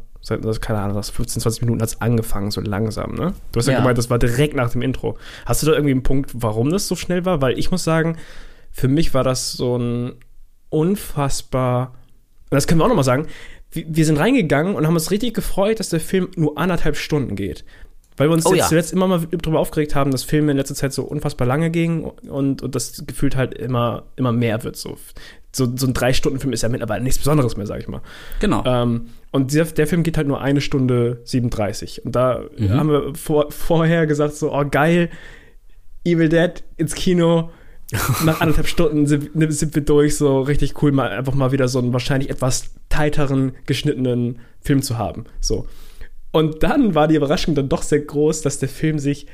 keine Ahnung, das 15, 20 Minuten hat es angefangen, so langsam, ne? Du hast ja, Ja. gemeint, das war direkt nach dem Intro. Hast du da irgendwie einen Punkt, warum das so schnell war? Weil ich muss sagen, für mich war das so ein unfassbar, das können wir auch nochmal sagen, wir, sind reingegangen und haben uns richtig gefreut, dass der Film nur anderthalb Stunden geht. Weil wir uns Oh jetzt ja. zuletzt immer mal darüber aufgeregt haben, dass Filme in letzter Zeit so unfassbar lange gingen und, und das gefühlt halt immer, immer mehr wird. So, so, so ein Drei-Stunden-Film ist ja mittlerweile nichts Besonderes mehr, sag ich mal. Genau. Ähm, und dieser, der Film geht halt nur eine Stunde 37. Und da Mhm. haben wir vor, vorher gesagt, so, oh geil, Evil Dead ins Kino. Nach anderthalb Stunden sind, sind wir durch, so richtig cool, mal einfach mal wieder so einen wahrscheinlich etwas tighteren, geschnittenen Film zu haben. So. Und dann war die Überraschung dann doch sehr groß, dass der Film sich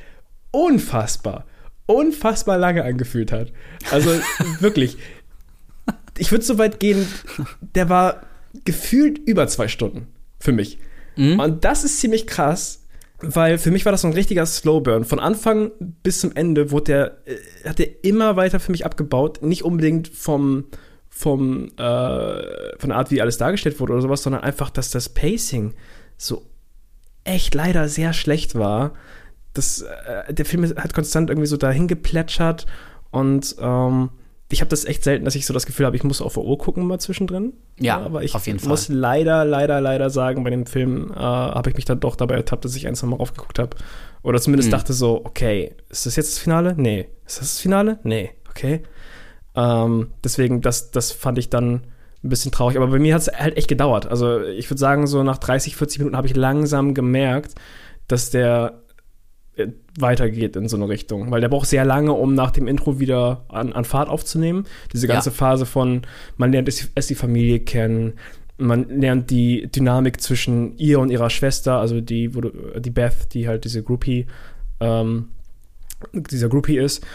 unfassbar, unfassbar lange angefühlt hat. Also wirklich. Ich würde so weit gehen, der war gefühlt über zwei Stunden für mich. Und das ist ziemlich krass, weil für mich war das so ein richtiger Slowburn. Von Anfang bis zum Ende wurde der, äh, hat der immer weiter für mich abgebaut. Nicht unbedingt vom, vom, äh, von der Art, wie alles dargestellt wurde oder sowas, sondern einfach, dass das Pacing so echt leider sehr schlecht war. Das, äh, der Film hat konstant irgendwie so dahin geplätschert und ähm, ich habe das echt selten, dass ich so das Gefühl habe, ich muss auf der Uhr gucken mal zwischendrin. Ja, aber ich auf jeden Fall. muss leider, leider, leider sagen, bei dem Film äh, habe ich mich dann doch dabei ertappt, dass ich eins nochmal raufgeguckt habe. Oder zumindest Mhm. dachte so, okay, ist das jetzt das Finale? Nee. Ist das das Finale? Nee. Okay. Ähm, deswegen, das, das fand ich dann ein bisschen traurig. Aber bei mir hat es halt echt gedauert. Also ich würde sagen, so nach 30, 40 Minuten habe ich langsam gemerkt, dass der weitergeht in so eine Richtung. Weil der braucht sehr lange, um nach dem Intro wieder an, an Fahrt aufzunehmen. Diese ganze Ja. Phase von, man lernt erst erst die Familie kennen, man lernt die Dynamik zwischen ihr und ihrer Schwester, also die, wo du, die Beth, die halt diese Groupie, ähm, dieser Groupie ist.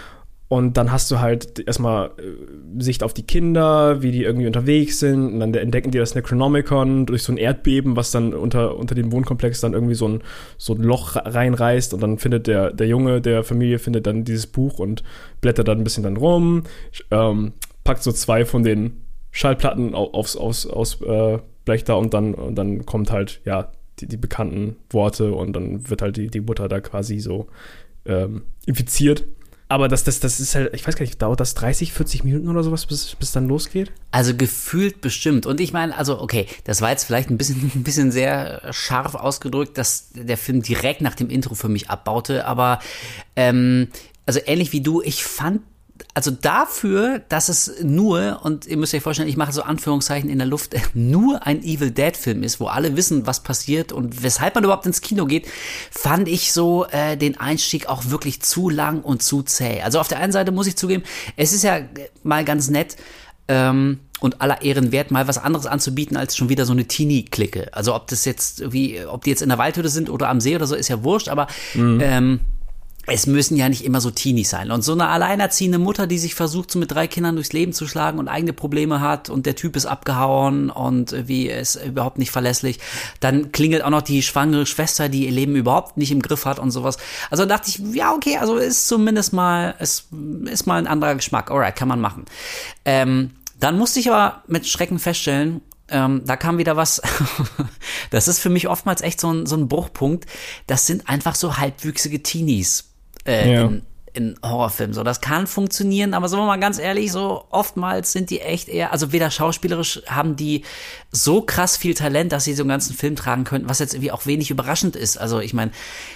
Und dann hast du halt erstmal äh, Sicht auf die Kinder, wie die irgendwie unterwegs sind. Und dann entdecken die das Necronomicon durch so ein Erdbeben, was dann unter, unter dem Wohnkomplex dann irgendwie so ein, so ein Loch reinreißt. Und dann findet der, der Junge der Familie findet dann dieses Buch und blättert dann ein bisschen dann rum, ähm, packt so zwei von den Schallplatten au- aufs, aufs, aufs äh, Blech da und dann, und dann kommt halt, ja, die, die bekannten Worte und dann wird halt die, die Mutter da quasi so ähm, infiziert. Aber das, das, das ist halt, ich weiß gar nicht, dauert das 30, 40 Minuten oder sowas, bis bis dann losgeht? Also gefühlt bestimmt. Und ich meine, also okay, das war jetzt vielleicht ein bisschen, ein bisschen sehr scharf ausgedrückt, dass der Film direkt nach dem Intro für mich abbaute. Aber ähm, also ähnlich wie du, ich fand also dafür, dass es nur, und ihr müsst euch vorstellen, ich mache so Anführungszeichen in der Luft, nur ein Evil Dead Film ist, wo alle wissen, was passiert und weshalb man überhaupt ins Kino geht, fand ich so äh, den Einstieg auch wirklich zu lang und zu zäh. Also auf der einen Seite muss ich zugeben, es ist ja mal ganz nett, ähm, und aller Ehren wert, mal was anderes anzubieten als schon wieder so eine Teenie-Clique. Also ob das jetzt irgendwie, ob die jetzt in der Waldhütte sind oder am See oder so, ist ja wurscht, aber ähm, es müssen ja nicht immer so Teenies sein. Und so eine alleinerziehende Mutter, die sich versucht, so mit drei Kindern durchs Leben zu schlagen und eigene Probleme hat und der Typ ist abgehauen und wie ist überhaupt nicht verlässlich. Dann klingelt auch noch die schwangere Schwester, die ihr Leben überhaupt nicht im Griff hat und sowas. Also dachte ich, ja, okay, also ist zumindest mal, es ist mal ein anderer Geschmack. Alright, kann man machen. Ähm, dann musste ich aber mit Schrecken feststellen, ähm, da kam wieder was, das ist für mich oftmals echt so ein, so ein Bruchpunkt. Das sind einfach so halbwüchsige Teenies äh, Ja. in, in Horrorfilmen. So, das kann funktionieren, aber sagen wir mal ganz ehrlich, so oftmals sind die echt eher, also weder schauspielerisch haben die so krass viel Talent, dass sie so einen ganzen Film tragen könnten, was jetzt irgendwie auch wenig überraschend ist. Also ich meine,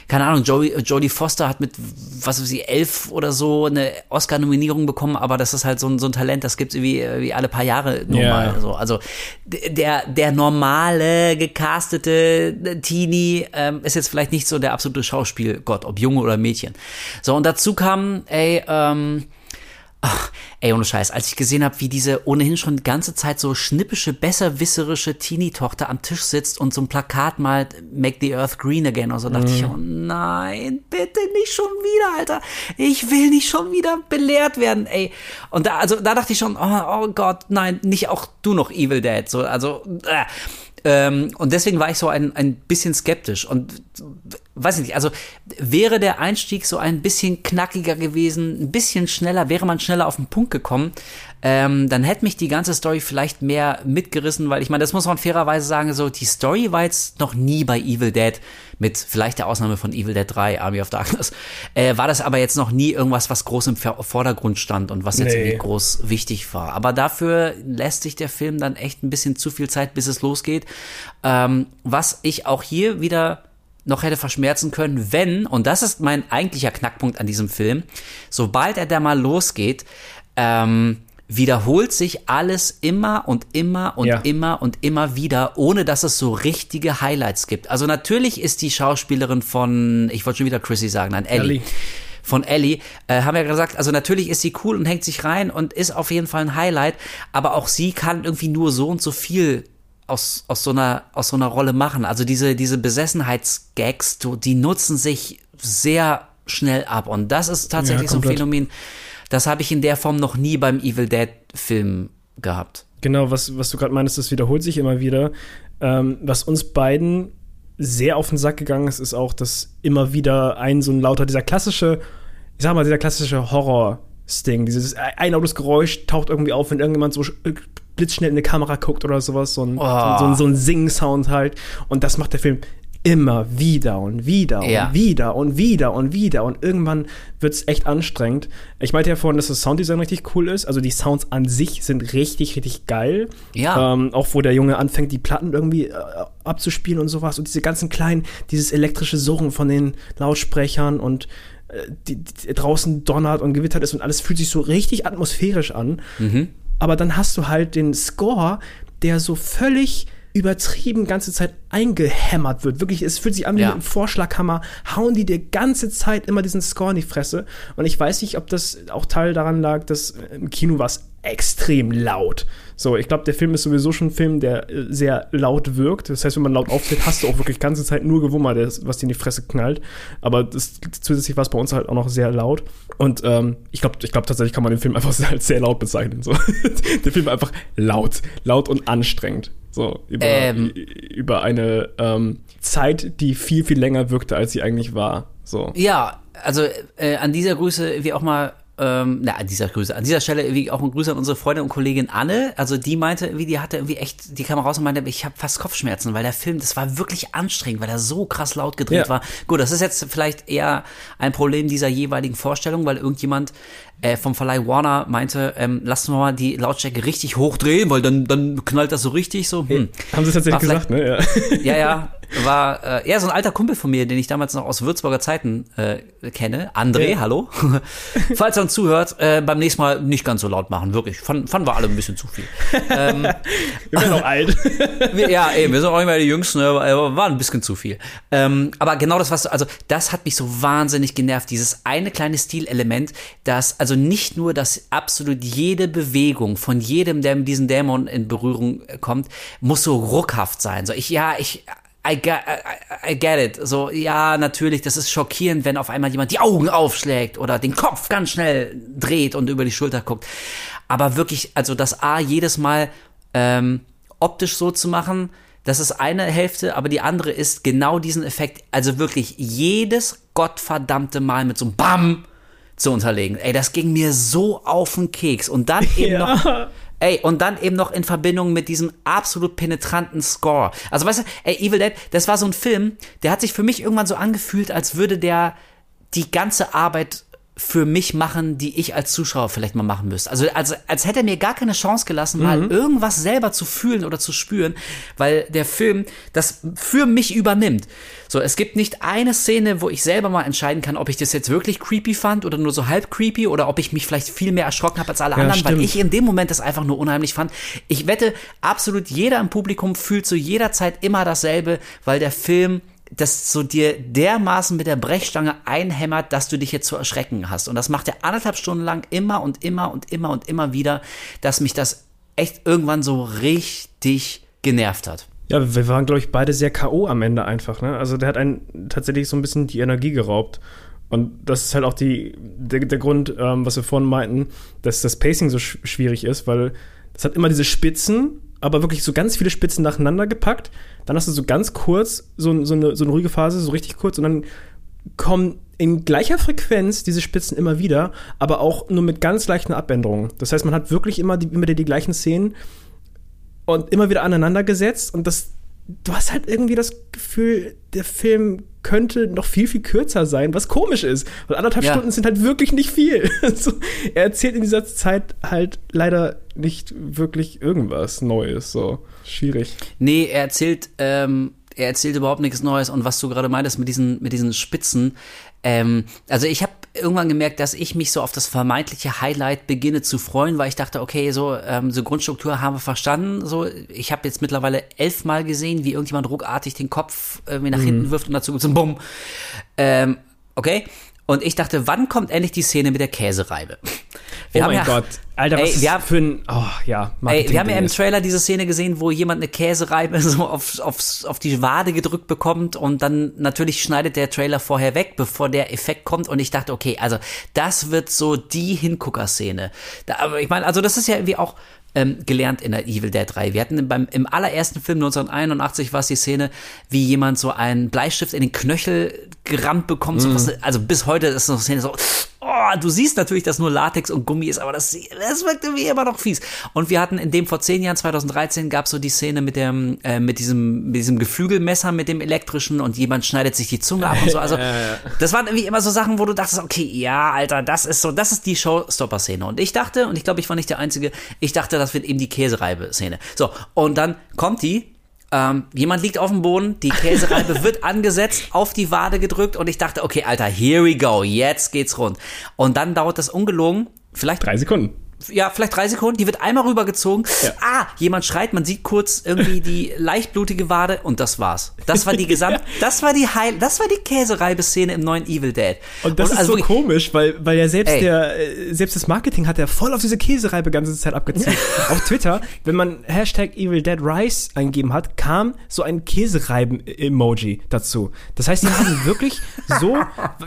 keine Ahnung, Jodie, Jodie Foster hat mit, was weiß ich, elf oder so eine Oscar-Nominierung bekommen, aber das ist halt so ein, so ein Talent, das gibt's irgendwie, irgendwie alle paar Jahre nur Ja. mal. So. Also der, der normale, gecastete Teenie ähm, ist jetzt vielleicht nicht so der absolute Schauspielgott, ob Junge oder Mädchen. So, und dazu kam, ey, ähm, ach, ey, ohne Scheiß, als ich gesehen habe, wie diese ohnehin schon die ganze Zeit so schnippische, besserwisserische Teenie-Tochter am Tisch sitzt und so ein Plakat malt, Make the Earth Green Again und so, dachte ich, oh nein, bitte nicht schon wieder, Alter. Ich will nicht schon wieder belehrt werden, ey. Und da, also, da dachte ich schon, oh, oh Gott, nein, nicht auch du noch Evil Dead, so, also, äh. Ähm, und deswegen war ich so ein, ein bisschen skeptisch und weiß ich nicht, also wäre der Einstieg so ein bisschen knackiger gewesen, ein bisschen schneller, wäre man schneller auf den Punkt gekommen, ähm, dann hätte mich die ganze Story vielleicht mehr mitgerissen, weil ich meine, das muss man fairerweise sagen, so die Story war jetzt noch nie bei Evil Dead, mit vielleicht der Ausnahme von Evil Dead 3, Army of Darkness, äh, war das aber jetzt noch nie irgendwas, was groß im Vordergrund stand und was jetzt Nee. irgendwie groß wichtig war. Aber dafür lässt sich der Film dann echt ein bisschen zu viel Zeit, bis es losgeht. Ähm, was ich auch hier wieder noch hätte verschmerzen können, wenn, und das ist mein eigentlicher Knackpunkt an diesem Film, sobald er da mal losgeht, ähm, wiederholt sich alles immer und immer und Ja. immer und immer wieder, ohne dass es so richtige Highlights gibt. Also natürlich ist die Schauspielerin von, ich wollte schon wieder Chrissy sagen, nein, Ellie. Ellie. Von Ellie, äh, haben wir ja gesagt, also natürlich ist sie cool und hängt sich rein und ist auf jeden Fall ein Highlight, aber auch sie kann irgendwie nur so und so viel aus, aus so einer, aus so einer Rolle machen. Also diese, diese Besessenheitsgags, die nutzen sich sehr schnell ab. Und das ist tatsächlich Ja, so ein. Phänomen, das habe ich in der Form noch nie beim Evil Dead Film gehabt. Genau, was, was du gerade meinst, das wiederholt sich immer wieder. Ähm, was uns beiden sehr auf den Sack gegangen ist, ist auch, dass immer wieder ein so ein lauter, dieser klassische, ich sag mal, dieser klassische Horror-Sting, dieses ein lautes Geräusch taucht irgendwie auf, wenn irgendjemand so sch- blitzschnell in eine Kamera guckt oder sowas, so ein, Oh. so, ein, so ein Sing-Sound halt. Und das macht der Film immer wieder und wieder und Ja. wieder und wieder und wieder und irgendwann wird's echt anstrengend. Ich meinte ja vorhin, dass das Sounddesign richtig cool ist. Also die Sounds an sich sind richtig, richtig geil. Ja. Ähm, auch wo der Junge anfängt, die Platten irgendwie äh, abzuspielen und sowas. Und diese ganzen kleinen, dieses elektrische Surren von den Lautsprechern und äh, die, die, draußen donnert und gewittert ist und alles fühlt sich so richtig atmosphärisch an. Aber dann hast du halt den Score, der so völlig übertrieben ganze Zeit eingehämmert wird. Wirklich, es fühlt sich an wie Ja. mit einem Vorschlaghammer, hauen die dir ganze Zeit immer diesen Score in die Fresse. Und ich weiß nicht, ob das auch Teil daran lag, dass im Kino war es extrem laut. So, ich glaube, der Film ist sowieso schon ein Film, der äh, sehr laut wirkt. Das heißt, wenn man laut auftritt, hast du auch wirklich ganze Zeit nur Gewummer, das, was dir in die Fresse knallt. Aber das, zusätzlich war es bei uns halt auch noch sehr laut. Und ähm, ich glaube, ich glaub, tatsächlich kann man den Film einfach sehr, sehr laut bezeichnen. So. der Film einfach laut, laut und anstrengend. So, über, Ähm. über eine ähm, Zeit, die viel, viel länger wirkte, als sie eigentlich war. So. Ja, also äh, an dieser Grüße wie auch mal, ähm, na, an dieser Grüße, an dieser Stelle irgendwie auch ein Grüße an unsere Freundin und Kollegin Anne. Also die meinte, irgendwie, die hatte irgendwie echt, die kam raus und meinte, ich habe fast Kopfschmerzen, weil der Film, das war wirklich anstrengend, weil er so krass laut gedreht Ja. war. Gut, das ist jetzt vielleicht eher ein Problem dieser jeweiligen Vorstellung, weil irgendjemand äh, vom Verleih Warner meinte, ähm, lass mal die Lautstärke richtig hochdrehen, weil dann, dann knallt das so richtig so. Hm. Haben sie es tatsächlich gesagt, ne? Ja. Ja, ja, war äh, ja so ein alter Kumpel von mir, den ich damals noch aus Würzburger Zeiten äh, kenne. André, Ja. hallo. Falls er uns zuhört, äh, beim nächsten Mal nicht ganz so laut machen, wirklich. Fanden, fanden wir alle ein bisschen zu viel. Ähm, Wir werden auch alt. wir, ja, eben, wir sind auch nicht mehr die Jüngsten, ne, aber war ein bisschen zu viel. Ähm, aber genau das, was du, also das hat mich so wahnsinnig genervt, dieses eine kleine Stilelement, das, also nicht nur, dass absolut jede Bewegung von jedem, der mit diesem Dämon in Berührung äh, kommt, muss so ruckhaft sein. So, ich, ja, ich, I get, I, I get it. So, ja, natürlich, das ist schockierend, wenn auf einmal jemand die Augen aufschlägt oder den Kopf ganz schnell dreht und über die Schulter guckt. Aber wirklich, also das A jedes Mal ähm, optisch so zu machen, das ist eine Hälfte, aber die andere ist genau diesen Effekt, also wirklich jedes gottverdammte Mal mit so einem Bam zu unterlegen. Ey, das ging mir so auf den Keks. Und dann eben Ja. noch, ey, und dann eben noch in Verbindung mit diesem absolut penetranten Score. Also weißt du, ey, Evil Dead, das war so ein Film, der hat sich für mich irgendwann so angefühlt, als würde der die ganze Arbeit für mich machen, die ich als Zuschauer vielleicht mal machen müsste. Also als, als hätte er mir gar keine Chance gelassen, mal irgendwas selber zu fühlen oder zu spüren, weil der Film das für mich übernimmt. So, es gibt nicht eine Szene, wo ich selber mal entscheiden kann, ob ich das jetzt wirklich creepy fand oder nur so halb creepy oder ob ich mich vielleicht viel mehr erschrocken habe als alle anderen, weil stimmt. ich in dem Moment das einfach nur unheimlich fand. Ich wette, absolut jeder im Publikum fühlt zu jeder Zeit immer dasselbe, weil der Film das so dir dermaßen mit der Brechstange einhämmert, dass du dich jetzt zu erschrecken hast. Und das macht er anderthalb Stunden lang immer und immer und immer und immer wieder, dass mich das echt irgendwann so richtig genervt hat. Ja, wir waren, glaube ich, beide sehr K.O. am Ende einfach, ne? Also der hat einen tatsächlich so ein bisschen die Energie geraubt. Und das ist halt auch die, der, der Grund, ähm, was wir vorhin meinten, dass das Pacing so sch schwierig ist, weil es hat immer diese Spitzen, aber wirklich so ganz viele Spitzen nacheinander gepackt. Dann hast du so ganz kurz so, so, eine, so eine ruhige Phase, so richtig kurz, und dann kommen in gleicher Frequenz diese Spitzen immer wieder, aber auch nur mit ganz leichten Abänderungen. Das heißt, man hat wirklich immer die, immer die, die gleichen Szenen und immer wieder aneinander gesetzt und das du hast halt irgendwie das Gefühl, der Film könnte noch viel, viel kürzer sein, was komisch ist. Weil anderthalb Ja. Stunden sind halt wirklich nicht viel. so, er erzählt in dieser Zeit halt leider nicht wirklich irgendwas Neues. So, schwierig. Nee, er erzählt, ähm, er erzählt überhaupt nichts Neues. Und was du gerade meintest mit diesen, mit diesen Spitzen, ähm, also ich habe irgendwann gemerkt, dass ich mich so auf das vermeintliche Highlight beginne zu freuen, weil ich dachte, okay, so, ähm, so Grundstruktur haben wir verstanden. So, ich habe jetzt mittlerweile elfmal gesehen, wie irgendjemand ruckartig den Kopf irgendwie nach hinten wirft und dazu gibt's ein Bumm. Ähm, okay. Und ich dachte, wann kommt endlich die Szene mit der Käsereibe? Wir oh haben mein ja- Gott. Alter, was Ey, wir haben- für ein, oh ja, Ey, wir haben ja im. Trailer diese Szene gesehen, wo jemand eine Käsereibe so auf, auf, auf die Wade gedrückt bekommt und dann natürlich schneidet der Trailer vorher weg, bevor der Effekt kommt und ich dachte, okay, also das wird so die Hingucker-Szene. Aber ich meine, also das ist ja irgendwie auch ähm, gelernt in der Evil Dead 3. Wir hatten beim, im allerersten Film 1981 war es die Szene, wie jemand so einen Bleistift in den Knöchel gerammt bekommt. So was, also bis heute ist so eine Szene so, oh, du siehst natürlich, dass nur Latex und Gummi ist, aber das, das wirkt irgendwie immer noch fies. Und wir hatten in dem vor zehn Jahren, 2013, gab so die Szene mit dem, äh, mit diesem, mit diesem Geflügelmesser, mit dem elektrischen und jemand schneidet sich die Zunge ab und so. Also, das waren irgendwie immer so Sachen, wo du dachtest, okay, ja, Alter, das ist so, das ist die Showstopper-Szene. Und ich dachte, und ich glaube, ich war nicht der Einzige, ich dachte, das wird eben die Käsereibe-Szene. So, und dann kommt die, ähm, jemand liegt auf dem Boden, die Käsereibe wird angesetzt, auf die Wade gedrückt und ich dachte, okay, Alter, here we go, jetzt geht's rund. Und dann dauert das ungelogen, vielleicht Drei Sekunden. Ja, vielleicht drei Sekunden, die wird einmal rübergezogen. Ja. Ah, jemand schreit, man sieht kurz irgendwie die leicht blutige Wade und das war's. Das war die Gesamt, das war die Heil, das war die Käsereibe-Szene im neuen Evil Dead. Und das ist also so komisch, weil, weil ja selbst Ey. der, äh, selbst das Marketing hat ja voll auf diese Käsereibe ganze Zeit abgezielt. auf Twitter, wenn man Hashtag Evil Dead Rise eingeben hat, kam so ein Käsereiben-Emoji dazu. Das heißt, die haben wirklich so,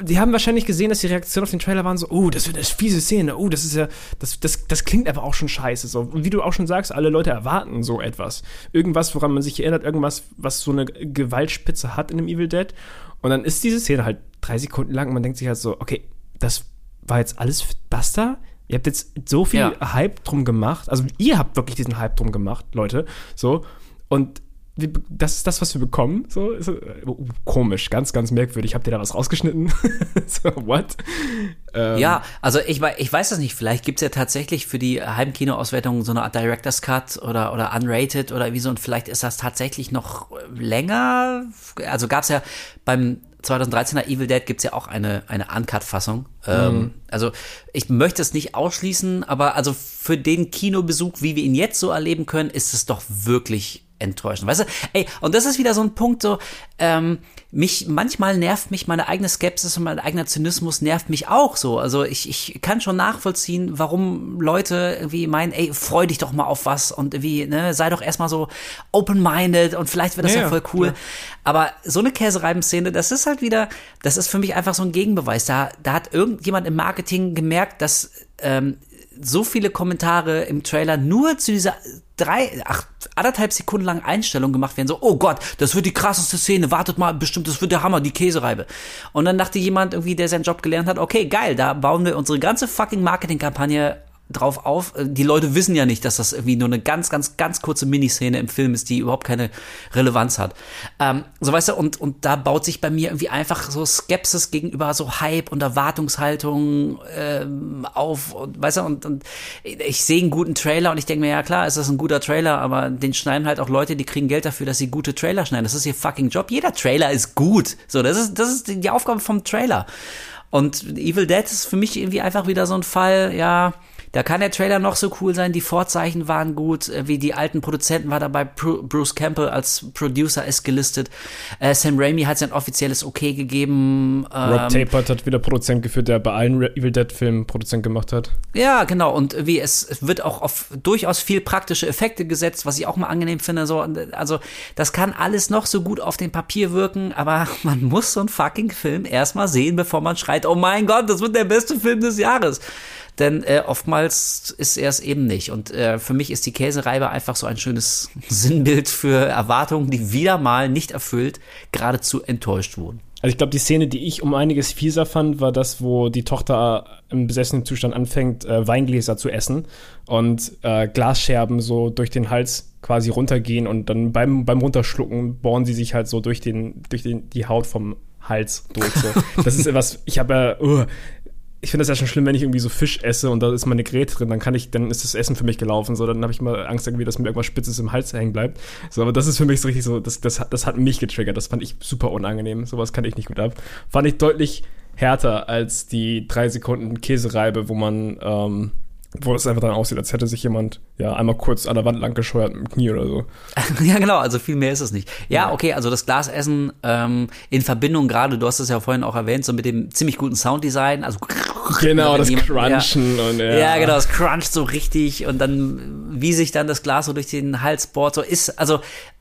die haben wahrscheinlich gesehen, dass die Reaktionen auf den Trailer waren so, oh, das wird eine fiese Szene, oh, das ist ja, das, das, das klingt aber auch schon scheiße. So. Und wie du auch schon sagst, alle Leute erwarten so etwas. Irgendwas, woran man sich erinnert, irgendwas, was so eine Gewaltspitze hat in dem Evil Dead. Und dann ist diese Szene halt drei Sekunden lang und man denkt sich halt so, okay, das war jetzt alles für das da? Ihr habt jetzt so viel Ja. Hype drum gemacht. Also ihr habt wirklich diesen Hype drum gemacht, Leute. So. Und wir, das ist das, was wir bekommen. So, ist, äh, komisch, ganz, ganz merkwürdig. Habt ihr da was rausgeschnitten? so, what? Ähm, Ja, also ich, ich weiß das nicht. Vielleicht gibt's ja tatsächlich für die Heimkino-Auswertung so eine Art Director's Cut oder, oder Unrated oder wie so. Und vielleicht ist das tatsächlich noch länger. Also gab's ja beim 2013er Evil Dead gibt's ja auch eine, eine Uncut-Fassung. Ähm, also ich möchte es nicht ausschließen, aber also für den Kinobesuch, wie wir ihn jetzt so erleben können, ist es doch wirklich enttäuschend. Weißt du, ey, und das ist wieder so ein Punkt, so, ähm, mich, manchmal nervt mich meine eigene Skepsis und mein eigener Zynismus nervt mich auch so. Also ich, ich kann schon nachvollziehen, warum Leute irgendwie meinen, ey, freu dich doch mal auf was und irgendwie, ne, sei doch erstmal so open-minded und vielleicht wird das Ja, ja, ja, voll cool. klar. Aber so eine Käsereiben-Szene, das ist halt wieder, das ist für mich einfach so ein Gegenbeweis. Da, da hat irgendjemand im Marketing gemerkt, dass ähm, so viele Kommentare im Trailer nur zu dieser drei, ach, anderthalb Sekunden langen Einstellung gemacht werden. So, oh Gott, das wird die krasseste Szene. Wartet mal, bestimmt, das wird der Hammer, die Käsereibe. Und dann dachte jemand irgendwie, der seinen Job gelernt hat, okay, geil, da bauen wir unsere ganze fucking Marketingkampagne drauf auf. Äh, Die Leute wissen ja nicht, dass das irgendwie nur eine ganz, ganz, ganz kurze Miniszene im Film ist, die überhaupt keine Relevanz hat. Ähm, so weißt du, und, und da baut sich bei mir irgendwie einfach so Skepsis gegenüber so Hype und Erwartungshaltung ähm, auf. Und, weißt du, und, und ich sehe einen guten Trailer und ich denke mir, ja klar, ist das ein guter Trailer, aber den schneiden halt auch Leute, die kriegen Geld dafür, dass sie gute Trailer schneiden. Das ist ihr fucking Job. Jeder Trailer ist gut. So, das ist, das ist die die Aufgabe vom Trailer. Und Evil Dead ist für mich irgendwie einfach wieder so ein Fall, ja, da kann der Trailer noch so cool sein, die Vorzeichen waren gut, äh, wie die alten Produzenten war dabei, Bru- Bruce Campbell als Producer ist gelistet, äh, Sam Raimi hat sein offizielles Okay gegeben. Rob ähm, Tapert hat wieder Produzent geführt, der bei allen Evil Dead Filmen Produzent gemacht hat. Ja, genau. Und wie es, es wird auch auf durchaus viel praktische Effekte gesetzt, was ich auch mal angenehm finde. So, also das kann alles noch so gut auf dem Papier wirken, aber man muss so einen fucking Film erstmal sehen, bevor man schreit, oh mein Gott, das wird der beste Film des Jahres. Denn äh, oftmals ist er es eben nicht. Und äh, für mich ist die Käsereibe einfach so ein schönes Sinnbild für Erwartungen, die wieder mal nicht erfüllt, geradezu enttäuscht wurden. Also ich glaube, die Szene, die ich um einiges fieser fand, war das, wo die Tochter im besessenen Zustand anfängt, äh, Weingläser zu essen und äh, Glasscherben so durch den Hals quasi runtergehen und dann beim, beim Runterschlucken bohren sie sich halt so durch, den, durch den, die Haut vom Hals durch. So. Das ist etwas, ich habe ja, uh, ich finde das ja schon schlimm, wenn ich irgendwie so Fisch esse und da ist meine Gerät drin, dann kann ich, dann ist das Essen für mich gelaufen. So, dann habe ich mal Angst irgendwie, dass mir irgendwas Spitzes im Hals hängen bleibt. So, aber das ist für mich so richtig so, das, das, hat- das hat mich getriggert. Das fand ich super unangenehm. Sowas kann ich nicht gut ab. Fand ich deutlich härter als die drei Sekunden Käsereibe, wo man, ähm, wo es einfach dann aussieht, als hätte sich jemand ja einmal kurz an der Wand lang gescheuert mit dem Knie oder so. Ja, genau, also viel mehr ist es nicht. Ja, okay, also das Glasessen ähm, in Verbindung gerade, du hast es ja vorhin auch erwähnt, so mit dem ziemlich guten Sounddesign, also Genau, das jemand- Crunchen ja. und Ja. genau, es cruncht so richtig und dann, wie sich dann das Glas so durch den Hals bohrt, so ist, also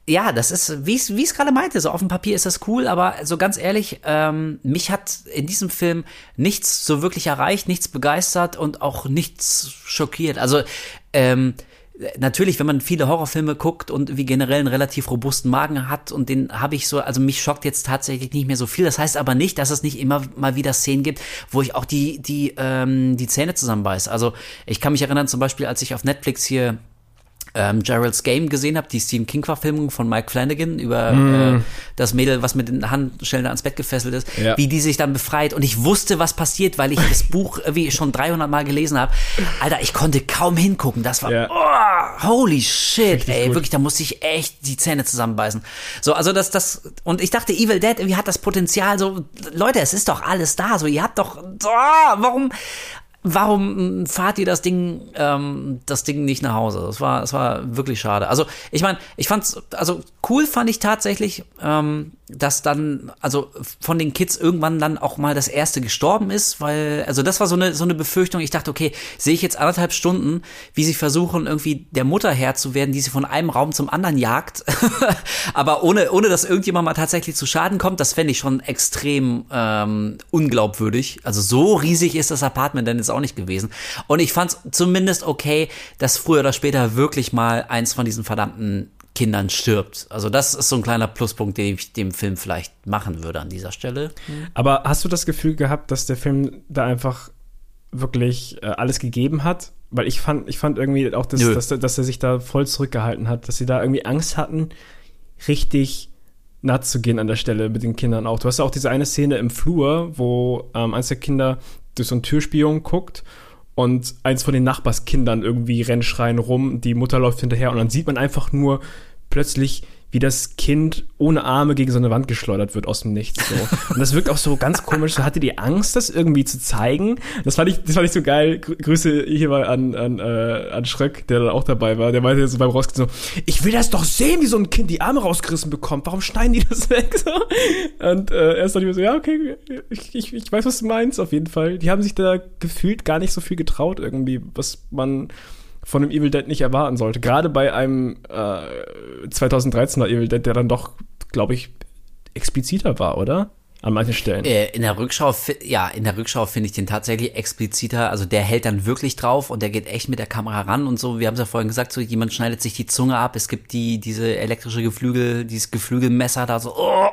ja, das ist, wie ich es gerade meinte, so auf dem Papier ist das cool, aber so ganz ehrlich, ähm, mich hat in diesem Film nichts so wirklich erreicht, nichts begeistert und auch nichts schockiert. Also, ähm, natürlich, wenn man viele Horrorfilme guckt und wie generell einen relativ robusten Magen hat und den habe ich so, also mich schockt jetzt tatsächlich nicht mehr so viel. Das heißt aber nicht, dass es nicht immer mal wieder Szenen gibt, wo ich auch die die ähm, die Zähne zusammenbeiß. Also ich kann mich erinnern, zum Beispiel, als ich auf Netflix hier ähm, Gerald's Game gesehen habe, die Stephen King Verfilmung von Mike Flanagan über äh, das Mädel, was mit den Handschellen ans Bett gefesselt ist, Ja. wie die sich dann befreit und ich wusste, was passiert, weil ich das Buch irgendwie schon 300 Mal gelesen habe. Alter, ich konnte kaum hingucken. Das war Ja. oh, holy shit, Richtig ey, gut. wirklich, da musste ich echt die Zähne zusammenbeißen. So, also das das und ich dachte Evil Dead irgendwie hat das Potenzial so Leute, es ist doch alles da, so ihr habt doch oh, warum warum fahrt ihr das Ding, ähm, das Ding nicht nach Hause? Das war, das war wirklich schade. Also ich meine, ich fand's, also cool fand ich tatsächlich, ähm, dass dann, also von den Kids irgendwann dann auch mal das erste gestorben ist, weil, also das war so eine, so eine Befürchtung. Ich dachte, okay, sehe ich jetzt anderthalb Stunden, wie sie versuchen, irgendwie der Mutter Herr zu werden, die sie von einem Raum zum anderen jagt, aber ohne, ohne dass irgendjemand mal tatsächlich zu Schaden kommt, das fände ich schon extrem ähm, unglaubwürdig. Also so riesig ist das Apartment denn jetzt auch nicht gewesen. Und ich fand es zumindest okay, dass früher oder später wirklich mal eins von diesen verdammten Kindern stirbt. Also das ist so ein kleiner Pluspunkt, den ich dem Film vielleicht machen würde an dieser Stelle. Aber hast du das Gefühl gehabt, dass der Film da einfach wirklich äh, alles gegeben hat? Weil ich fand, ich fand irgendwie auch, dass, Nö. dass, dass er sich da voll zurückgehalten hat, dass sie da irgendwie Angst hatten, richtig naht zu gehen an der Stelle mit den Kindern auch. Du hast ja auch diese eine Szene im Flur, wo ähm, eins der Kinder durch so einen Türspion guckt und eins von den Nachbarskindern irgendwie rennt schreien rum, die Mutter läuft hinterher und dann sieht man einfach nur plötzlich, wie das Kind ohne Arme gegen so eine Wand geschleudert wird aus dem Nichts. So. Und das wirkt auch so ganz komisch. So hatte die Angst, das irgendwie zu zeigen. Das fand ich, das fand ich so geil. Grü Grüße hier mal an, an, äh, an Schröck, der da auch dabei war. Der meinte so beim Rausgehen so, ich will das doch sehen, wie so ein Kind die Arme rausgerissen bekommt. Warum schneiden die das weg? So. Und äh, er ist dann immer so, ja, okay, ich, ich, ich weiß, was du meinst, auf jeden Fall. Die haben sich da gefühlt gar nicht so viel getraut irgendwie, was man von einem Evil Dead nicht erwarten sollte. Gerade bei einem äh, 2013er Evil Dead, der dann doch, glaube ich, expliziter war, oder? An manchen Stellen. Äh, in der Rückschau, ja, in der Rückschau finde ich den tatsächlich expliziter. Also der hält dann wirklich drauf und der geht echt mit der Kamera ran und so. Wir haben es ja vorhin gesagt, so jemand schneidet sich die Zunge ab. Es gibt die diese elektrische Geflügel, dieses Geflügelmesser da so. Oh.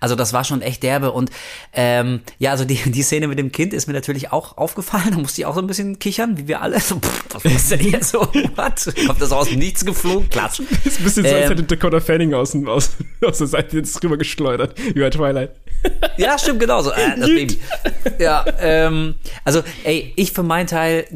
Also das war schon echt derbe und ähm, ja, also die die Szene mit dem Kind ist mir natürlich auch aufgefallen. Da musste ich auch so ein bisschen kichern, wie wir alle. So, pff, was ist denn jetzt so? What? Kommt das aus dem Nichts geflogen? Klatsch. Das ist ein bisschen so, als Ähm, hätte Dakota Fanning aus, aus, aus der Seite jetzt drüber geschleudert, bei Twilight. Ja, stimmt, genau so. Äh, das Baby. Ja, ähm, also, ey, ich für meinen Teil,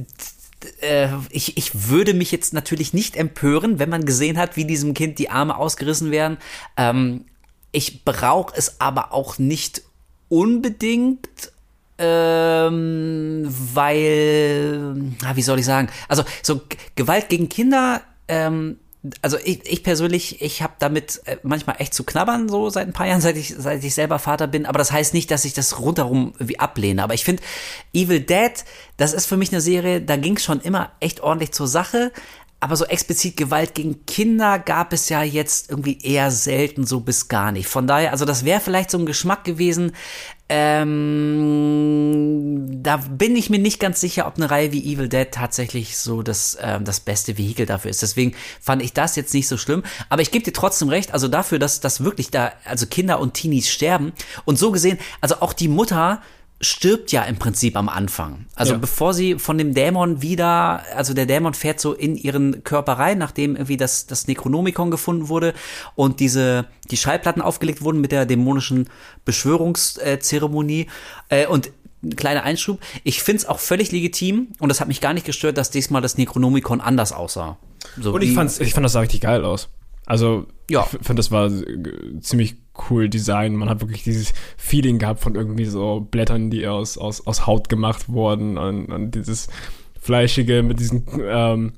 äh, ich, ich würde mich jetzt natürlich nicht empören, wenn man gesehen hat, wie diesem Kind die Arme ausgerissen werden. Ähm, ich brauche es aber auch nicht unbedingt, ähm, weil, na, wie soll ich sagen, also so Gewalt gegen Kinder, ähm, also ich, ich persönlich, ich habe damit äh, manchmal echt zu knabbern, so seit ein paar Jahren, seit ich, seit ich selber Vater bin. Aber das heißt nicht, dass ich das rundherum irgendwie ablehne. Aber ich finde, Evil Dead, das ist für mich eine Serie, da ging es schon immer echt ordentlich zur Sache. Aber so explizit Gewalt gegen Kinder gab es ja jetzt irgendwie eher selten so bis gar nicht. Von daher, also das wäre vielleicht so ein Geschmack gewesen. Ähm, da bin ich mir nicht ganz sicher, ob eine Reihe wie Evil Dead tatsächlich so das, ähm, das beste Vehikel dafür ist. Deswegen fand ich das jetzt nicht so schlimm. Aber ich gebe dir trotzdem recht, also dafür, dass, dass wirklich da, also Kinder und Teenies sterben. Und so gesehen, also auch die Mutter stirbt ja im Prinzip am Anfang. Also Ja. bevor sie von dem Dämon wieder, also der Dämon fährt so in ihren Körper rein, nachdem irgendwie das, das Necronomicon gefunden wurde und diese, die Schallplatten aufgelegt wurden mit der dämonischen Beschwörungszeremonie. Äh, und ein kleiner Einschub, ich find's auch völlig legitim und das hat mich gar nicht gestört, dass diesmal das Necronomicon anders aussah. So Und ich, fand's, ich fand das sah richtig geil aus. Also, Ja. ich fand, das war äh, ziemlich cool Design. Man hat wirklich dieses Feeling gehabt von irgendwie so Blättern, die aus, aus, aus Haut gemacht wurden und, und dieses Fleischige mit diesen, ähm,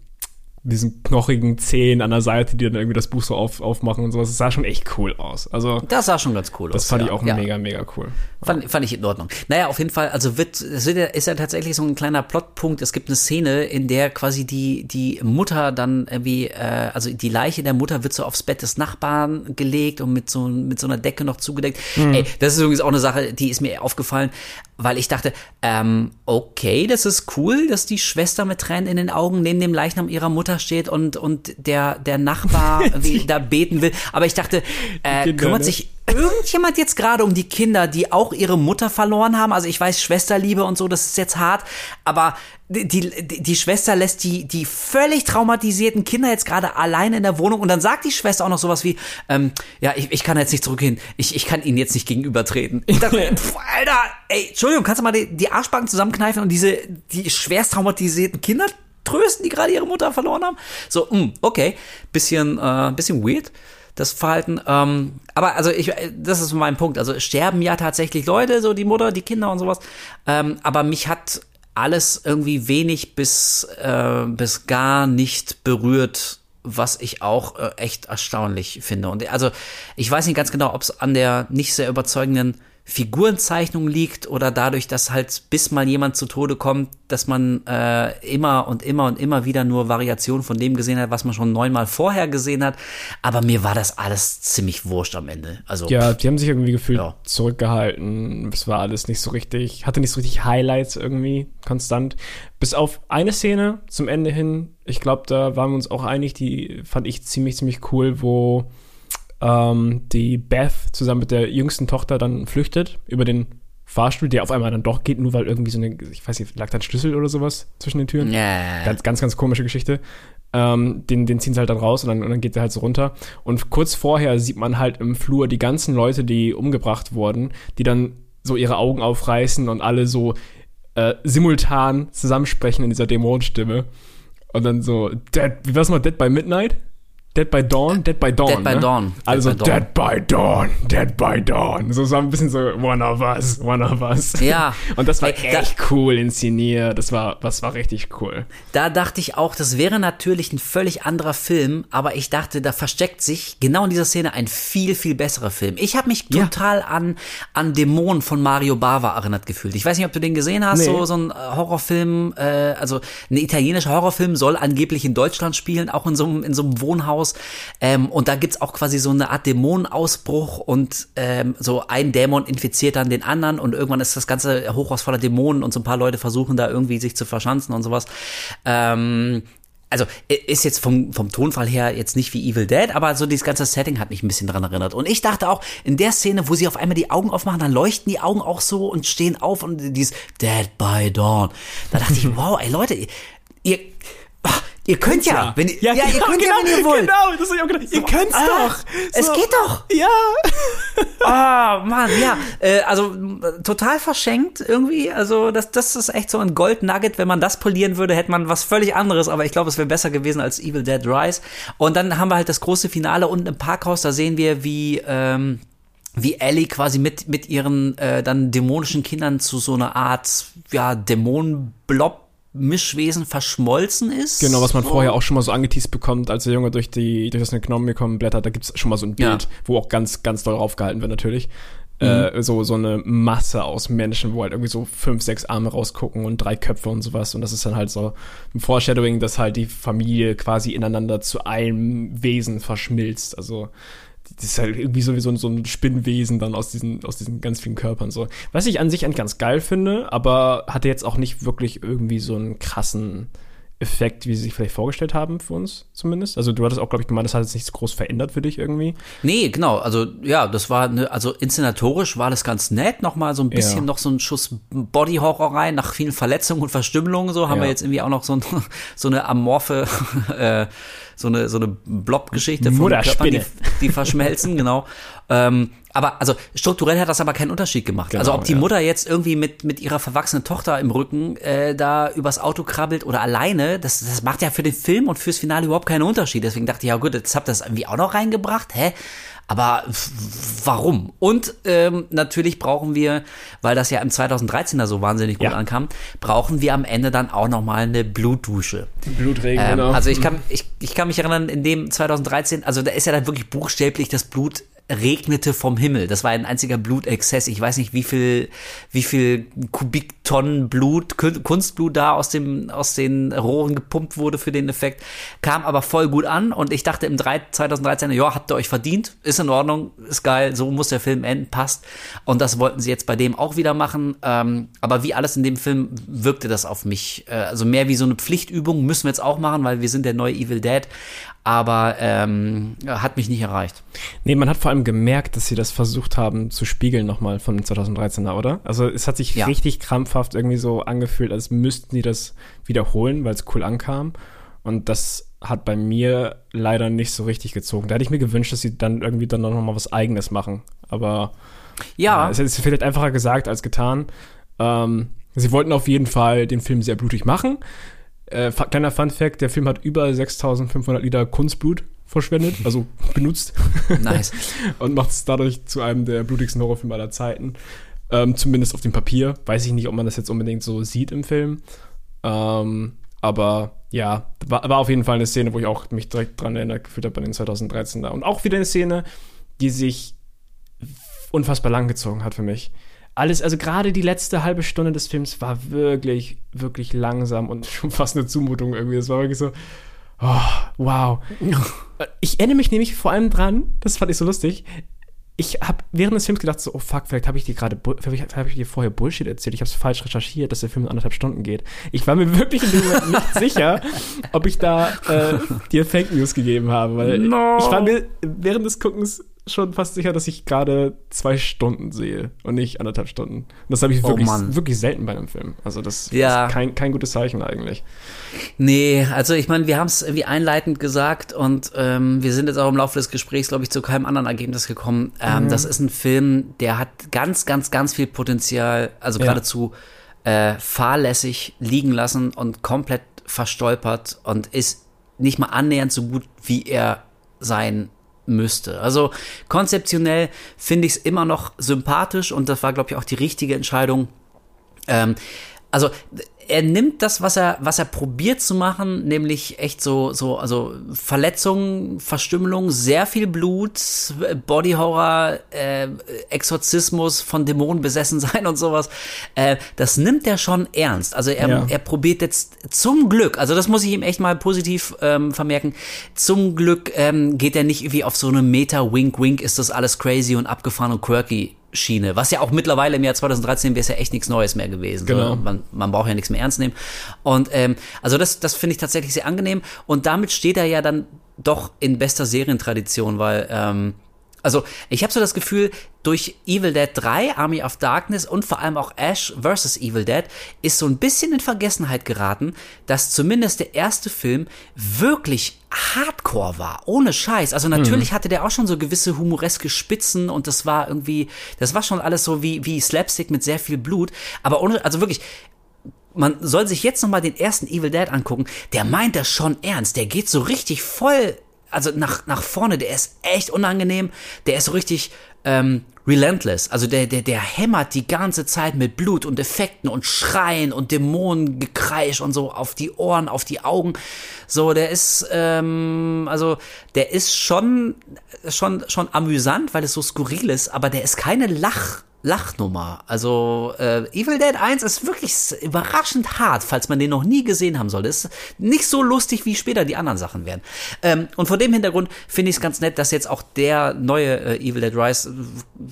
diesen knochigen Zehen an der Seite, die dann irgendwie das Buch so auf, aufmachen und sowas. Das sah schon echt cool aus. Also, das sah schon ganz cool aus. das fand ja. ich auch ja. mega, mega cool. Fand, fand ich in Ordnung. Naja, auf jeden Fall, also wird, ist ja tatsächlich so ein kleiner Plotpunkt. Es gibt eine Szene, in der quasi die, die Mutter dann irgendwie, äh, also die Leiche der Mutter wird so aufs Bett des Nachbarn gelegt und mit so, mit so einer Decke noch zugedeckt. Ey, das ist übrigens auch eine Sache, die ist mir aufgefallen, weil ich dachte, ähm, okay, das ist cool, dass die Schwester mit Tränen in den Augen neben dem Leichnam ihrer Mutter steht und, und der, der Nachbar da beten will. Aber ich dachte, äh, kümmert ne? sich irgendjemand jetzt gerade um die Kinder, die auch ihre Mutter verloren haben? Also ich weiß, Schwesterliebe und so, das ist jetzt hart, aber die, die, die Schwester lässt die, die völlig traumatisierten Kinder jetzt gerade alleine in der Wohnung und dann sagt die Schwester auch noch sowas wie, ähm, ja, ich, ich kann jetzt nicht zurückgehen, ich, ich kann ihnen jetzt nicht gegenübertreten. Ich dachte, pf, Alter, ey, Entschuldigung, kannst du mal die, die Arschbacken zusammenkneifen und diese, die schwerst traumatisierten Kinder trösten, die gerade ihre Mutter verloren haben? So, mh, okay, bisschen, äh, bisschen weird das Verhalten. Ähm, aber also ich, das ist mein Punkt. Also sterben ja tatsächlich Leute, so die Mutter, die Kinder und sowas. Ähm, aber mich hat alles irgendwie wenig bis, äh, bis gar nicht berührt, was ich auch äh, echt erstaunlich finde. Und also ich weiß nicht ganz genau, ob es an der nicht sehr überzeugenden Figurenzeichnung liegt oder dadurch, dass halt bis mal jemand zu Tode kommt, dass man äh, immer und immer und immer wieder nur Variationen von dem gesehen hat, was man schon neunmal vorher gesehen hat. Aber mir war das alles ziemlich wurscht am Ende. Also Ja, die haben sich irgendwie gefühlt Ja. zurückgehalten. Es war alles nicht so richtig, hatte nicht so richtig Highlights irgendwie konstant. Bis auf eine Szene zum Ende hin. Ich glaube, da waren wir uns auch einig, die fand ich ziemlich, ziemlich cool, wo ähm, die Beth zusammen mit der jüngsten Tochter dann flüchtet über den Fahrstuhl, der auf einmal dann doch geht, nur weil irgendwie so eine, ich weiß nicht, lag da ein Schlüssel oder sowas zwischen den Türen. Ja. Ganz, ganz, ganz komische Geschichte. Ähm, den, den ziehen sie halt dann raus und dann, und dann geht der halt so runter. Und kurz vorher sieht man halt im Flur die ganzen Leute, die umgebracht wurden, die dann so ihre Augen aufreißen und alle so äh, simultan zusammensprechen in dieser Dämonenstimme. Und dann so, Dead, wie war's mal, Dead by Midnight? Dead by Dawn? Dead by Dawn. Dead by ne? Dawn. Also. Dead by Dawn, Dead by Dawn. So, so ein bisschen so One of Us, One of Us. Ja. Und das war Ey, da- echt cool inszeniert. Das war, das war richtig cool. Da dachte ich auch, das wäre natürlich ein völlig anderer Film, aber ich dachte, da versteckt sich genau in dieser Szene ein viel, viel besserer Film. Ich habe mich Ja. total an, an Dämonen von Mario Bava erinnert gefühlt. Ich weiß nicht, ob du den gesehen hast, Nee. so, so ein äh, Horrorfilm, äh, also ein italienischer Horrorfilm soll angeblich in Deutschland spielen, auch in so einem, in so einem Wohnhaus. Ähm, und da gibt's auch quasi so eine Art Dämonenausbruch und ähm, so ein Dämon infiziert dann den anderen und irgendwann ist das ganze Hochhaus voller Dämonen und so ein paar Leute versuchen da irgendwie sich zu verschanzen und sowas. Ähm, also ist jetzt vom, vom Tonfall her jetzt nicht wie Evil Dead, aber so dieses ganze Setting hat mich ein bisschen dran erinnert. Und ich dachte auch, in der Szene, wo sie auf einmal die Augen aufmachen, dann leuchten die Augen auch so und stehen auf und dieses Dead by Dawn. Da dachte ich, wow, ey Leute, ihr, ach, ihr könnt ja, wenn ihr, ja, ihr könnt ja, wenn ihr wollt. Genau, das hab ich auch gedacht. Ihr könnt's Ah, doch. Es geht doch. Ja. Ah, Mann, ja. Äh, also äh, total verschenkt irgendwie. Also das, das ist echt so ein Gold Nugget. Wenn man das polieren würde, hätte man was völlig anderes. Aber ich glaube, es wäre besser gewesen als Evil Dead Rise. Und dann haben wir halt das große Finale unten im Parkhaus. Da sehen wir, wie ähm, wie Ellie quasi mit mit ihren äh, dann dämonischen Kindern zu so einer Art ja Dämonenblob Mischwesen verschmolzen ist. Genau, was man vorher auch schon mal so angeteased bekommt, als der Junge durch die durch das Necronomicon blättert, da gibt's schon mal so ein Bild, Ja. wo auch ganz ganz doll raufgehalten wird natürlich. Mhm. Äh, so so eine Masse aus Menschen, wo halt irgendwie so fünf, sechs Arme rausgucken und drei Köpfe und sowas und das ist dann halt so ein Foreshadowing, dass halt die Familie quasi ineinander zu einem Wesen verschmilzt. Also das ist halt irgendwie so wie so ein, Spinnwesen dann aus diesen, aus diesen ganz vielen Körpern so. Was ich an sich eigentlich ganz geil finde, aber hatte jetzt auch nicht wirklich irgendwie so einen krassen Effekt, wie sie sich vielleicht vorgestellt haben für uns zumindest. Also du hattest auch, glaube ich, gemeint, das hat jetzt nicht so groß verändert für dich irgendwie. Nee, genau. Also ja, das war eine, also inszenatorisch war das ganz nett. Nochmal so ein bisschen Ja. noch so ein Schuss Body Horror rein nach vielen Verletzungen und Verstümmelungen. So haben Ja. wir jetzt irgendwie auch noch so, ein, so eine amorphe, äh, so eine so eine Blob-Geschichte von. Körpern, die, die verschmelzen. genau. Ähm, aber also strukturell hat das aber keinen Unterschied gemacht. Genau, also ob die ja. Mutter jetzt irgendwie mit mit ihrer verwachsenen Tochter im Rücken äh, da übers Auto krabbelt oder alleine, das das macht ja für den Film und fürs Finale überhaupt keinen Unterschied. Deswegen dachte ich, ja gut, jetzt habt ihr das irgendwie auch noch reingebracht, hä? Aber warum? Und ähm, natürlich brauchen wir, weil das ja im 2013er so wahnsinnig gut Ja. ankam, brauchen wir am Ende dann auch noch mal eine Blutdusche. Blutregen, Ähm, genau. Also ich kann, ich, ich kann mich erinnern, in dem 2013, also da ist ja dann wirklich buchstäblich das Blut regnete vom Himmel. Das war ein einziger Blutexzess. Ich weiß nicht, wie viel, wie viel Kubiktonnen Blut, Kun- Kunstblut da aus dem, aus den Rohren gepumpt wurde für den Effekt. Kam aber voll gut an und ich dachte im 3 2013, ja, habt ihr euch verdient, ist in Ordnung, ist geil, so muss der Film enden, passt. Und das wollten sie jetzt bei dem auch wieder machen. Ähm, aber wie alles in dem Film wirkte das auf mich, äh, also mehr wie so eine Pflichtübung, müssen wir jetzt auch machen, weil wir sind der neue Evil Dead. Aber ähm, hat mich nicht erreicht. Nee, man hat vor allem gemerkt, dass sie das versucht haben zu spiegeln nochmal von 2013er, oder? Also es hat sich Ja. richtig krampfhaft irgendwie so angefühlt, als müssten sie das wiederholen, weil es cool ankam. Und das hat bei mir leider nicht so richtig gezogen. Da hätte ich mir gewünscht, dass sie dann irgendwie dann noch mal was Eigenes machen. Aber Ja, ja, es ist vielleicht einfacher gesagt als getan. Ähm, sie wollten auf jeden Fall den Film sehr blutig machen. Äh, kleiner Fun Fact, der Film hat über 6500 Liter Kunstblut verschwendet, also benutzt nice. und macht es dadurch zu einem der blutigsten Horrorfilme aller Zeiten. Ähm, zumindest auf dem Papier. Weiß ich nicht, ob man das jetzt unbedingt so sieht im Film. Ähm, aber ja, war, war auf jeden Fall eine Szene, wo ich auch mich direkt dran erinnert gefühlt habe bei den 2013er. Und auch wieder eine Szene, die sich unfassbar lang gezogen hat für mich. Alles, also gerade die letzte halbe Stunde des Films war wirklich, wirklich langsam und schon fast eine Zumutung irgendwie. Es war wirklich so, oh, wow. Ich erinnere mich nämlich vor allem dran, das fand ich so lustig, ich habe während des Films gedacht, so, oh fuck, vielleicht habe ich dir gerade, vielleicht habe ich dir vorher Bullshit erzählt. Ich habe es falsch recherchiert, dass der Film anderthalb Stunden geht. Ich war mir wirklich in dem Moment nicht sicher, ob ich da äh, dir Fake News gegeben habe, weil no. ich war mir während des Guckens schon fast sicher, dass ich gerade zwei Stunden sehe und nicht anderthalb Stunden. Und das habe ich oh wirklich, oh wirklich selten bei einem Film. Also das ja. ist kein, kein gutes Zeichen eigentlich. Nee, also ich meine, wir haben es irgendwie einleitend gesagt und ähm, wir sind jetzt auch im Laufe des Gesprächs, glaube ich, zu keinem anderen Ergebnis gekommen. Ähm, mhm. Das ist ein Film, der hat ganz, ganz, ganz viel Potenzial, also ja. geradezu äh, fahrlässig liegen lassen und komplett verstolpert und ist nicht mal annähernd so gut, wie er sein müsste. Also konzeptionell finde ich es immer noch sympathisch und das war, glaube ich, auch die richtige Entscheidung. Ähm, also er nimmt das, was er, was er probiert zu machen, nämlich echt so, so, also Verletzungen, Verstümmelung, sehr viel Blut, Body Horror, äh, Exorzismus von Dämonen besessen sein und sowas. Äh, das nimmt er schon ernst. Also er, ja. er probiert jetzt zum Glück, also das muss ich ihm echt mal positiv ähm, vermerken, zum Glück ähm, geht er nicht irgendwie auf so eine Meta-Wink-Wink, ist das alles crazy und abgefahren und quirky Schiene, was ja auch mittlerweile im Jahr 2013 wäre es ja echt nichts Neues mehr gewesen. Genau. So. Man, man braucht ja nichts mehr ernst nehmen. Und ähm, also das, das finde ich tatsächlich sehr angenehm. Und damit steht er ja dann doch in bester Serientradition, weil ähm, also, ich habe so das Gefühl, durch Evil Dead 3, Army of Darkness und vor allem auch Ash vs. Evil Dead ist so ein bisschen in Vergessenheit geraten, dass zumindest der erste Film wirklich Hardcore war, ohne Scheiß. Also natürlich mhm. hatte der auch schon so gewisse humoreske Spitzen und das war irgendwie, das war schon alles so wie, wie Slapstick mit sehr viel Blut. Aber ohne, also wirklich, man soll sich jetzt nochmal den ersten Evil Dead angucken, der meint das schon ernst. Der geht so richtig voll also nach, nach vorne, der ist echt unangenehm, der ist so richtig ähm, relentless. Also der, der, der hämmert die ganze Zeit mit Blut und Effekten und Schreien und Dämonengekreisch und so auf die Ohren, auf die Augen. So, der ist, ähm, also der ist schon, schon, schon amüsant, weil es so skurril ist, aber der ist keine Lach. Lachnummer. Also äh, Evil Dead 1 ist wirklich überraschend hart, falls man den noch nie gesehen haben sollte. Ist nicht so lustig, wie später die anderen Sachen werden. Ähm, und vor dem Hintergrund finde ich es ganz nett, dass jetzt auch der neue äh, Evil Dead Rise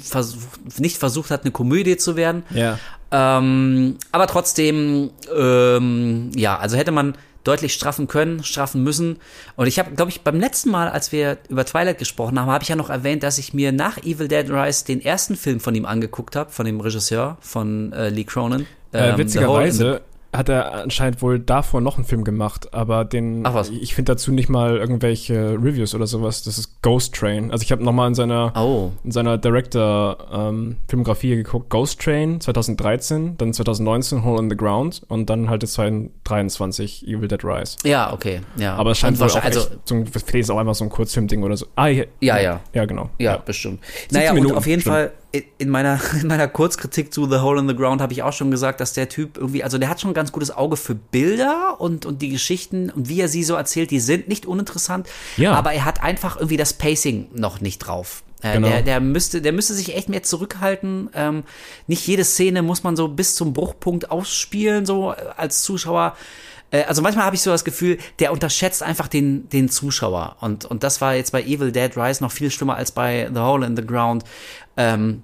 vers nicht versucht hat, eine Komödie zu werden. Ja. Ähm, aber trotzdem, ähm, ja, also hätte man deutlich straffen können, straffen müssen. Und ich habe, glaube ich, beim letzten Mal, als wir über Twilight gesprochen haben, habe ich ja noch erwähnt, dass ich mir nach Evil Dead Rise den ersten Film von ihm angeguckt habe, von dem Regisseur, von äh, Lee Cronin. Äh, ähm, witzigerweise hat er anscheinend wohl davor noch einen Film gemacht, aber den Ach was. ich finde dazu nicht mal irgendwelche Reviews oder sowas. Das ist Ghost Train. Also ich habe noch mal in seiner oh. in seiner Director ähm, Filmografie geguckt. Ghost Train 2013, dann 2019 Hole in the Ground und dann halt jetzt 2023 Evil Dead Rise. Ja, okay, ja. Aber es scheint wohl auch also, so ein, vielleicht ist auch einfach so ein Kurzfilmding oder so. Ah, ja, ja, ja, ja genau. Ja, ja. bestimmt. Naja, Minuten, und auf jeden stimmt. Fall in meiner, in meiner Kurzkritik zu The Hole in the Ground habe ich auch schon gesagt, dass der Typ irgendwie, also der hat schon ein ganz gutes Auge für Bilder und, und die Geschichten und wie er sie so erzählt, die sind nicht uninteressant, ja. aber er hat einfach irgendwie das Pacing noch nicht drauf. Äh, genau. der, der, müsste, der müsste sich echt mehr zurückhalten. Ähm, nicht jede Szene muss man so bis zum Bruchpunkt ausspielen, so äh, als Zuschauer. Äh, also manchmal habe ich so das Gefühl, der unterschätzt einfach den, den Zuschauer. Und, und das war jetzt bei Evil Dead Rise noch viel schlimmer als bei The Hole in the Ground. Ähm,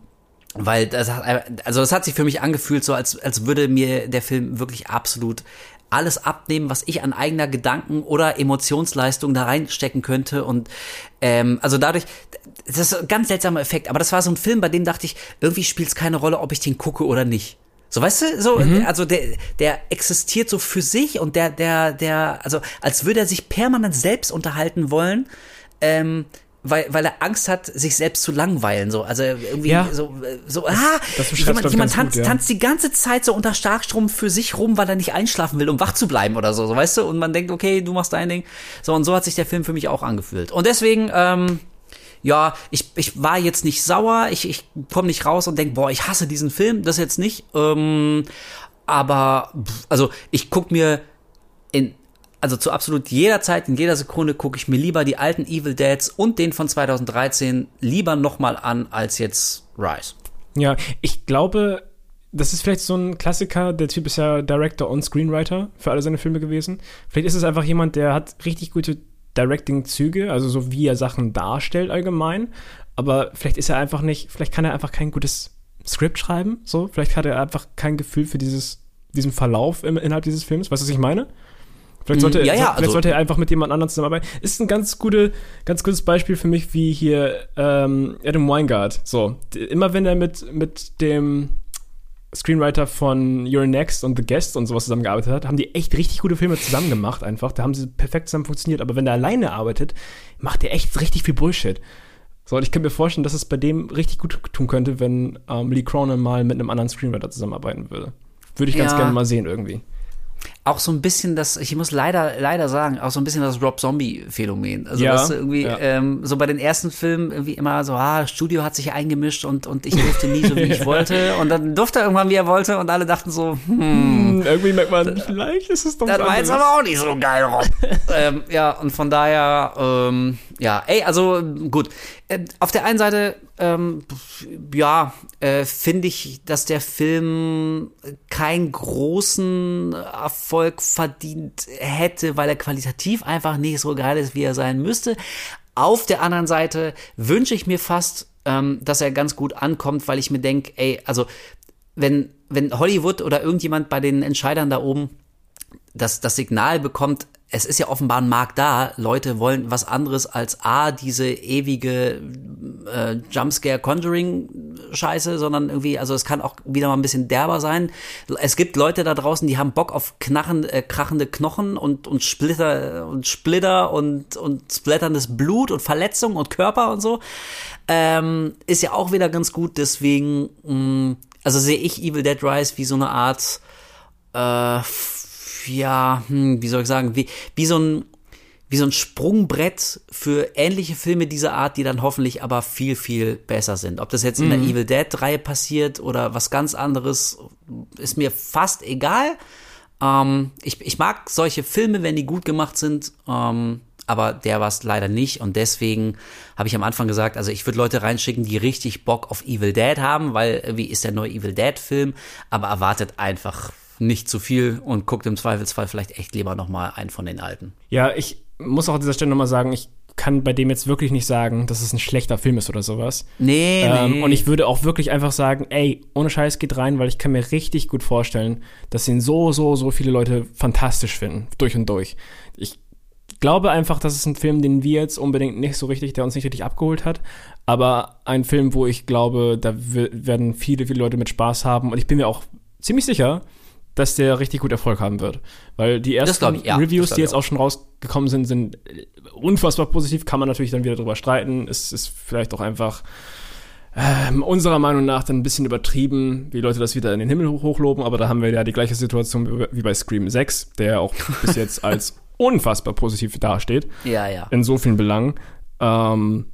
weil das hat, also das hat sich für mich angefühlt, so als, als würde mir der Film wirklich absolut alles abnehmen, was ich an eigener Gedanken oder Emotionsleistung da reinstecken könnte. Und ähm, also dadurch, das ist ein ganz seltsamer Effekt. Aber das war so ein Film, bei dem dachte ich, irgendwie spielt es keine Rolle, ob ich den gucke oder nicht. So, weißt du, so, mhm. also der, der existiert so für sich und der, der, der, also als würde er sich permanent selbst unterhalten wollen. Ähm, weil, weil er Angst hat, sich selbst zu langweilen. So. Also irgendwie ja. so, so ah, das, das jemand, jemand tanzt, gut, ja. tanzt die ganze Zeit so unter Starkstrom für sich rum, weil er nicht einschlafen will, um wach zu bleiben oder so, so, weißt du? Und man denkt, okay, du machst dein Ding. So, und so hat sich der Film für mich auch angefühlt. Und deswegen, ähm, ja, ich, ich war jetzt nicht sauer, ich, ich komme nicht raus und denk, boah, ich hasse diesen Film, das jetzt nicht. Ähm, aber, also ich guck mir in, also zu absolut jeder Zeit, in jeder Sekunde gucke ich mir lieber die alten Evil Deads und den von 2013 lieber nochmal an, als jetzt Rise. Ja, ich glaube, das ist vielleicht so ein Klassiker. Der Typ ist ja Director und Screenwriter für alle seine Filme gewesen. Vielleicht ist es einfach jemand, der hat richtig gute Directing-Züge, also so wie er Sachen darstellt allgemein. Aber vielleicht ist er einfach nicht, vielleicht kann er einfach kein gutes Skript schreiben. So, vielleicht hat er einfach kein Gefühl für dieses, diesen Verlauf im, innerhalb dieses Films. Weißt du, was ich meine? Vielleicht sollte, Mm, ja, ja, vielleicht also- sollte er einfach mit jemand anderem zusammenarbeiten. Ist ein ganz gute, ganz gutes Beispiel für mich, wie hier ähm, Adam Weingart. So, immer wenn er mit, mit dem Screenwriter von You're Next und The Guest und sowas zusammengearbeitet hat, haben die echt richtig gute Filme zusammen gemacht einfach. Da haben sie perfekt zusammen funktioniert. Aber wenn er alleine arbeitet, macht er echt richtig viel Bullshit. So, und ich kann mir vorstellen, dass es bei dem richtig gut tun könnte, wenn ähm, Lee Cronin mal mit einem anderen Screenwriter zusammenarbeiten würde. Würde ich ganz Ja. gerne mal sehen irgendwie. Auch so ein bisschen das, ich muss leider, leider sagen, auch so ein bisschen das Rob Zombie-Phänomen. Also Ja, weißt du, irgendwie, ja. ähm, so bei den ersten Filmen irgendwie immer so, ah, Studio hat sich eingemischt und, und ich durfte nie so, wie ich wollte. Und dann durfte er irgendwann, wie er wollte, und alle dachten so, hm, Hm, irgendwie merkt man, vielleicht ist es doch das war jetzt aber auch nicht so geil, Rob. ähm, ja, und von daher, ähm, ja, ey, also gut. Äh, auf der einen Seite, ähm, ja, äh, finde ich, dass der Film keinen großen Erfolg verdient hätte, weil er qualitativ einfach nicht so geil ist, wie er sein müsste. Auf der anderen Seite wünsche ich mir fast, ähm, dass er ganz gut ankommt, weil ich mir denke, ey, also wenn, wenn Hollywood oder irgendjemand bei den Entscheidern da oben das, das Signal bekommt, es ist ja offenbar ein Markt da, Leute wollen was anderes als A, diese ewige äh, Jumpscare-Conjuring-Scheiße, sondern irgendwie, also es kann auch wieder mal ein bisschen derber sein. Es gibt Leute da draußen, die haben Bock auf knachen, äh, krachende Knochen und, und Splitter und Splitter und, und splatterndes Blut und Verletzungen und Körper und so. Ähm, ist ja auch wieder ganz gut, deswegen, mh, also sehe ich Evil Dead Rise wie so eine Art äh, ja, hm, wie soll ich sagen, wie, wie so ein wie so ein Sprungbrett für ähnliche Filme dieser Art, die dann hoffentlich aber viel, viel besser sind. Ob das jetzt in der Evil Dead-Reihe passiert oder was ganz anderes, ist mir fast egal. Ähm, ich, ich mag solche Filme, wenn die gut gemacht sind, ähm, aber der war es leider nicht und deswegen habe ich am Anfang gesagt, also ich würde Leute reinschicken, die richtig Bock auf Evil Dead haben, weil wie ist der neue Evil Dead Film, aber erwartet einfach nicht zu viel und guckt im Zweifelsfall vielleicht echt lieber noch mal einen von den alten. Ja, ich muss auch an dieser Stelle nochmal sagen, ich kann bei dem jetzt wirklich nicht sagen, dass es ein schlechter Film ist oder sowas. Nee, Ähm, nee. und ich würde auch wirklich einfach sagen, ey, ohne Scheiß geht rein, weil ich kann mir richtig gut vorstellen, dass ihn so, so, so viele Leute fantastisch finden, durch und durch. Ich glaube einfach, das ist ein Film, den wir jetzt unbedingt nicht so richtig, der uns nicht richtig abgeholt hat, aber ein Film, wo ich glaube, da werden viele, viele Leute mit Spaß haben und ich bin mir auch ziemlich sicher, dass der richtig gut Erfolg haben wird. Weil die ersten ich, ja, Reviews, die jetzt auch schon rausgekommen sind, sind unfassbar positiv. Kann man natürlich dann wieder drüber streiten. Es ist vielleicht auch einfach ähm, unserer Meinung nach dann ein bisschen übertrieben, wie Leute das wieder in den Himmel hoch- hochloben. Aber da haben wir ja die gleiche Situation wie- bei Scream 6, der auch bis jetzt als unfassbar positiv dasteht ja, ja. in so vielen Belangen. Ähm,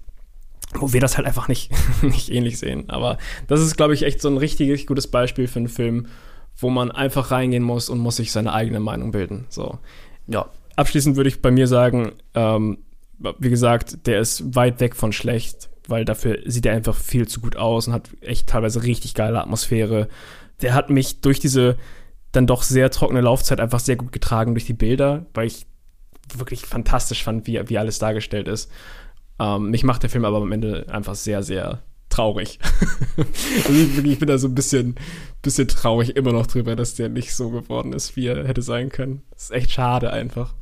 wo wir das halt einfach nicht, nicht ähnlich sehen. Aber das ist, glaube ich, echt so ein richtig gutes Beispiel für einen Film, wo man einfach reingehen muss und muss sich seine eigene Meinung bilden. So. Ja. Abschließend würde ich bei mir sagen, ähm, wie gesagt, der ist weit weg von schlecht, weil dafür sieht er einfach viel zu gut aus und hat echt teilweise richtig geile Atmosphäre. Der hat mich durch diese dann doch sehr trockene Laufzeit einfach sehr gut getragen durch die Bilder, weil ich wirklich fantastisch fand, wie, wie alles dargestellt ist. Ähm, mich macht der Film aber am Ende einfach sehr, sehr traurig. also ich, ich bin da so ein bisschen, bisschen traurig immer noch drüber, dass der nicht so geworden ist, wie er hätte sein können. Das ist echt schade einfach.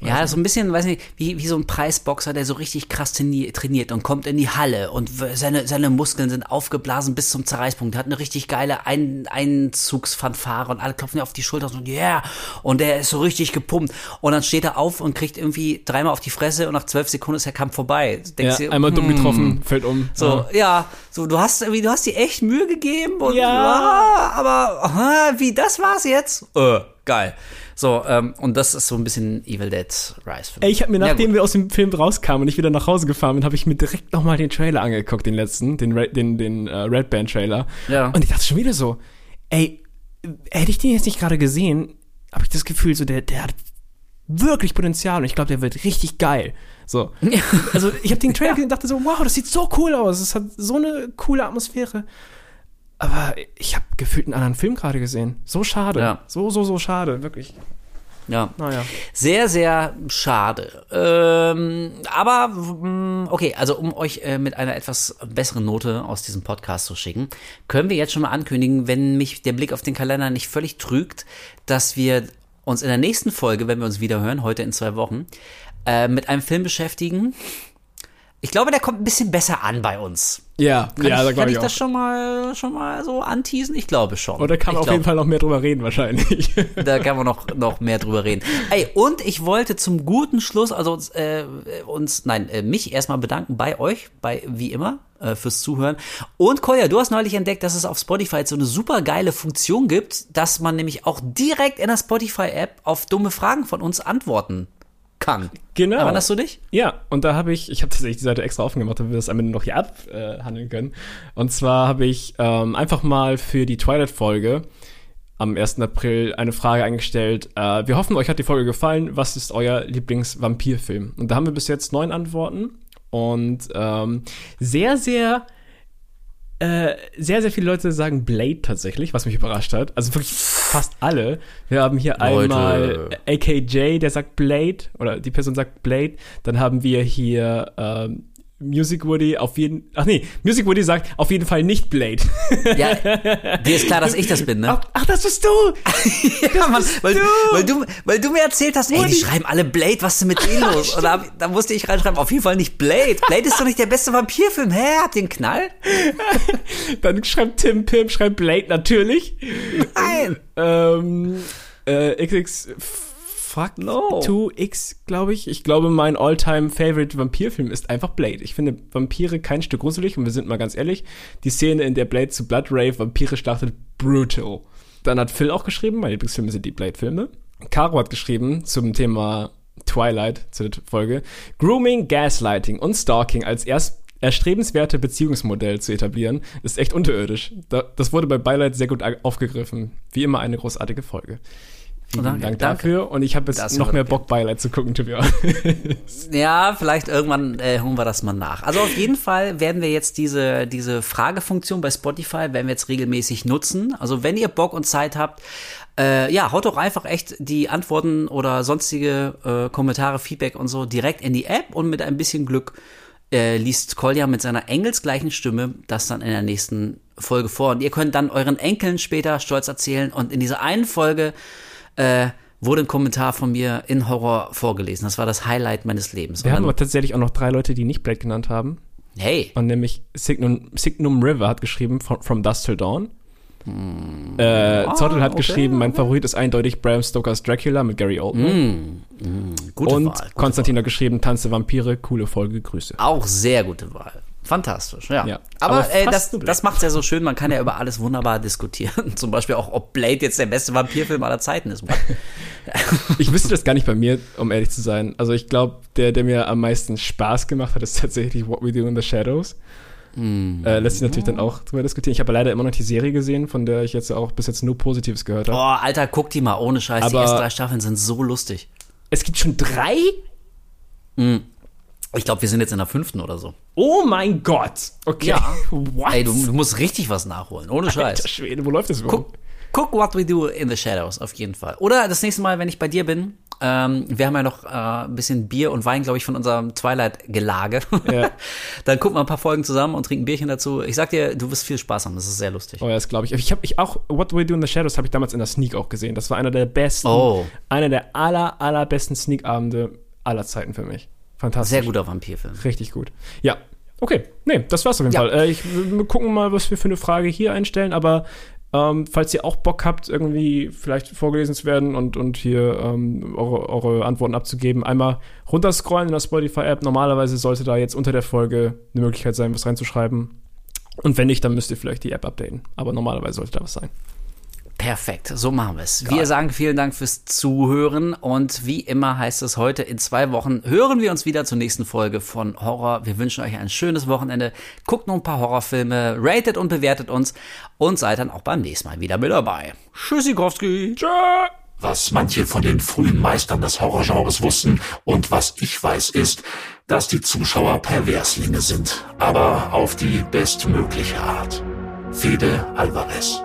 Ja, so ein bisschen, weiß nicht, wie, wie so ein Preisboxer, der so richtig krass traini- trainiert und kommt in die Halle und seine, seine Muskeln sind aufgeblasen bis zum Zerreißpunkt. Hat eine richtig geile Ein Einzugsfanfare und alle klopfen auf die Schulter und so, yeah. Und der ist so richtig gepumpt. Und dann steht er auf und kriegt irgendwie dreimal auf die Fresse und nach zwölf Sekunden ist der Kampf vorbei. Ja, Denkst dir, einmal dumm hm, getroffen, fällt um. So, ja, so du hast irgendwie, du hast dir echt Mühe gegeben und Ja. ah, aber aha, wie das war's jetzt? Äh, Geil. So, ähm, und das ist so ein bisschen Evil Dead Rise. Für mich. Ey, ich habe mir, Ja, nachdem gut. wir aus dem Film rauskamen und ich wieder nach Hause gefahren bin, habe ich mir direkt nochmal den Trailer angeguckt, den letzten, den, Red- den, den äh, Red Band Trailer. Ja. Und ich dachte schon wieder so, ey, hätte ich den jetzt nicht gerade gesehen, habe ich das Gefühl, so der, der hat wirklich Potenzial und ich glaube, der wird richtig geil. So. Also ich habe den Trailer gesehen und dachte so, wow, das sieht so cool aus. Es hat so eine coole Atmosphäre. Aber ich habe gefühlt einen anderen Film gerade gesehen. So schade. Ja. So, so, so schade, wirklich. Ja. Naja. Sehr, sehr schade. Ähm, aber, mm, okay, also um euch äh, mit einer etwas besseren Note aus diesem Podcast zu schicken, können wir jetzt schon mal ankündigen, wenn mich der Blick auf den Kalender nicht völlig trügt, dass wir uns in der nächsten Folge, wenn wir uns wieder hören, heute in zwei Wochen, äh, mit einem Film beschäftigen. Ich glaube, der kommt ein bisschen besser an bei uns. Ja, Kann ja, da ich, glaube kann ich ich auch. das schon mal, schon mal so anteasen? Ich glaube schon. Oder kann man ich auf glaub- jeden Fall noch mehr drüber reden, wahrscheinlich. da kann man noch, noch mehr drüber reden. Ey, und ich wollte zum guten Schluss, also äh, uns, nein, äh, mich erstmal bedanken bei euch, bei wie immer, äh, fürs Zuhören. Und Kolja, du hast neulich entdeckt, dass es auf Spotify jetzt so eine super geile Funktion gibt, dass man nämlich auch direkt in der Spotify-App auf dumme Fragen von uns antworten kann. Genau. Erinnerst du dich? Ja, und da habe ich, ich habe tatsächlich die Seite extra aufgemacht, damit wir das am Ende noch hier abhandeln können. Und zwar habe ich ähm, einfach mal für die Twilight-Folge am 1. April eine Frage eingestellt. Äh, wir hoffen, euch hat die Folge gefallen. Was ist euer Lieblings-Vampir-Film? Und da haben wir bis jetzt neun Antworten. Und ähm, sehr, sehr äh, sehr, sehr viele Leute sagen Blade tatsächlich, was mich überrascht hat. Also wirklich fast alle. Wir haben hier Leute. einmal AKJ, der sagt Blade, oder die Person sagt Blade. Dann haben wir hier ähm, Music Woody auf jeden Ach nee, Music Woody sagt auf jeden Fall nicht Blade. Ja, dir ist klar, dass ich das bin, ne? ach, ach, das bist du! Ja, Mann, weil, du. weil, du, weil du mir erzählt hast, ey, die schreiben alle Blade, was ist denn mit denen los? Und da, da musste ich reinschreiben, auf jeden Fall nicht Blade. Blade ist doch nicht der beste Vampirfilm. Hä, habt ihr einen Knall? Dann schreibt Tim Pim, schreibt Blade natürlich. Nein. ähm, äh, XX Fuck No. 2X, glaube ich. Ich glaube, mein all-time favorite Vampirfilm ist einfach Blade. Ich finde Vampire kein Stück gruselig und wir sind mal ganz ehrlich, die Szene, in der Blade zu Blood Rave Vampire schlachtet, brutal. Dann hat Phil auch geschrieben, meine Lieblingsfilme sind die Blade-Filme. Caro hat geschrieben zum Thema Twilight, zur Folge, Grooming, Gaslighting und Stalking als erst erstrebenswerte Beziehungsmodell zu etablieren, ist echt unterirdisch. Da, das wurde bei Beileid sehr gut aufgegriffen. Wie immer eine großartige Folge. Vielen Danke, Dank danke. dafür. Und ich habe jetzt Das noch mehr. Bock, Beileid zu gucken, to be honest. Ja, vielleicht irgendwann äh, holen wir das mal nach. Also auf jeden Fall werden wir jetzt diese, diese Fragefunktion bei Spotify, werden wir jetzt regelmäßig nutzen. Also wenn ihr Bock und Zeit habt, äh, ja, haut doch einfach echt die Antworten oder sonstige äh, Kommentare, Feedback und so direkt in die App und mit ein bisschen Glück äh, liest Kolja mit seiner engelsgleichen Stimme das dann in der nächsten Folge vor. Und ihr könnt dann euren Enkeln später stolz erzählen. Und in dieser einen Folge äh, wurde ein Kommentar von mir in Horror vorgelesen. Das war das Highlight meines Lebens. Wir haben aber tatsächlich auch noch drei Leute, die nicht Blade genannt haben. hey, Und nämlich Signum, Signum River hat geschrieben, from, from Dusk Till Dawn. Äh, Zottel hat okay, geschrieben, mein Favorit ist eindeutig Bram Stokers Dracula mit Gary Oldman. gute Und Wahl. Gute Konstantin hat geschrieben, Tanze Vampire, coole Folge, Grüße. Wahl. Auch sehr gute Wahl. Fantastisch, ja. Ja, aber aber äh, fast das, das macht es ja so schön, man kann ja über alles wunderbar diskutieren. Zum Beispiel auch, ob Blade jetzt der beste Vampirfilm aller Zeiten ist. Ich wüsste das gar nicht bei mir, um ehrlich zu sein. Also ich glaube, der, der mir am meisten Spaß gemacht hat, ist tatsächlich What We Do in the Shadows. Äh, lässt sich natürlich dann auch drüber diskutieren. Ich habe leider immer noch die Serie gesehen, von der ich jetzt auch bis jetzt nur Positives gehört habe. Boah, Alter, guck die mal ohne Scheiß. die Aber- ersten drei Staffeln sind so lustig. Es gibt schon drei? Ich glaube, wir sind jetzt in der fünften oder so. Oh mein Gott. Okay. Ja. What? Ey, du, du musst richtig was nachholen, ohne Scheiß. Alter Schwede, wo läuft das Guck, guck What We Do in the Shadows, auf jeden Fall. Oder das nächste Mal, wenn ich bei dir bin, ähm, wir haben ja noch äh, ein bisschen Bier und Wein, glaube ich, von unserem Twilight-Gelage. Ja. Dann gucken wir ein paar Folgen zusammen und trinken ein Bierchen dazu. Ich sag dir, du wirst viel Spaß haben, das ist sehr lustig. Oh ja, das glaube ich. Ich habe ich auch What We Do in the Shadows habe ich damals in der Sneak auch gesehen. Das war einer der besten, Oh. einer der aller allerbesten Sneak-Abende aller Zeiten für mich. Fantastisch. Sehr guter Vampirfilm. Richtig gut. Ja. Okay, nee, das war's auf jeden Ja. Fall. Äh, ich, wir gucken mal, was wir für eine Frage hier einstellen, aber ähm, falls ihr auch Bock habt, irgendwie vielleicht vorgelesen zu werden und, und hier ähm, eure, eure Antworten abzugeben, einmal runterscrollen in der Spotify-App. Normalerweise sollte da jetzt unter der Folge eine Möglichkeit sein, was reinzuschreiben. Und wenn nicht, dann müsst ihr vielleicht die App updaten. Aber normalerweise sollte da was sein. Perfekt, so machen wir es. Wir sagen vielen Dank fürs Zuhören und wie immer heißt es heute, in zwei Wochen hören wir uns wieder zur nächsten Folge von Horror. Wir wünschen euch ein schönes Wochenende. Guckt noch ein paar Horrorfilme, ratet und bewertet uns und seid dann auch beim nächsten Mal wieder mit dabei. Tschüssikowski. Tschö. Was manche von den frühen Meistern des Horrorgenres wussten und was ich weiß ist, dass die Zuschauer Perverslinge sind, aber auf die bestmögliche Art. Fede Alvarez.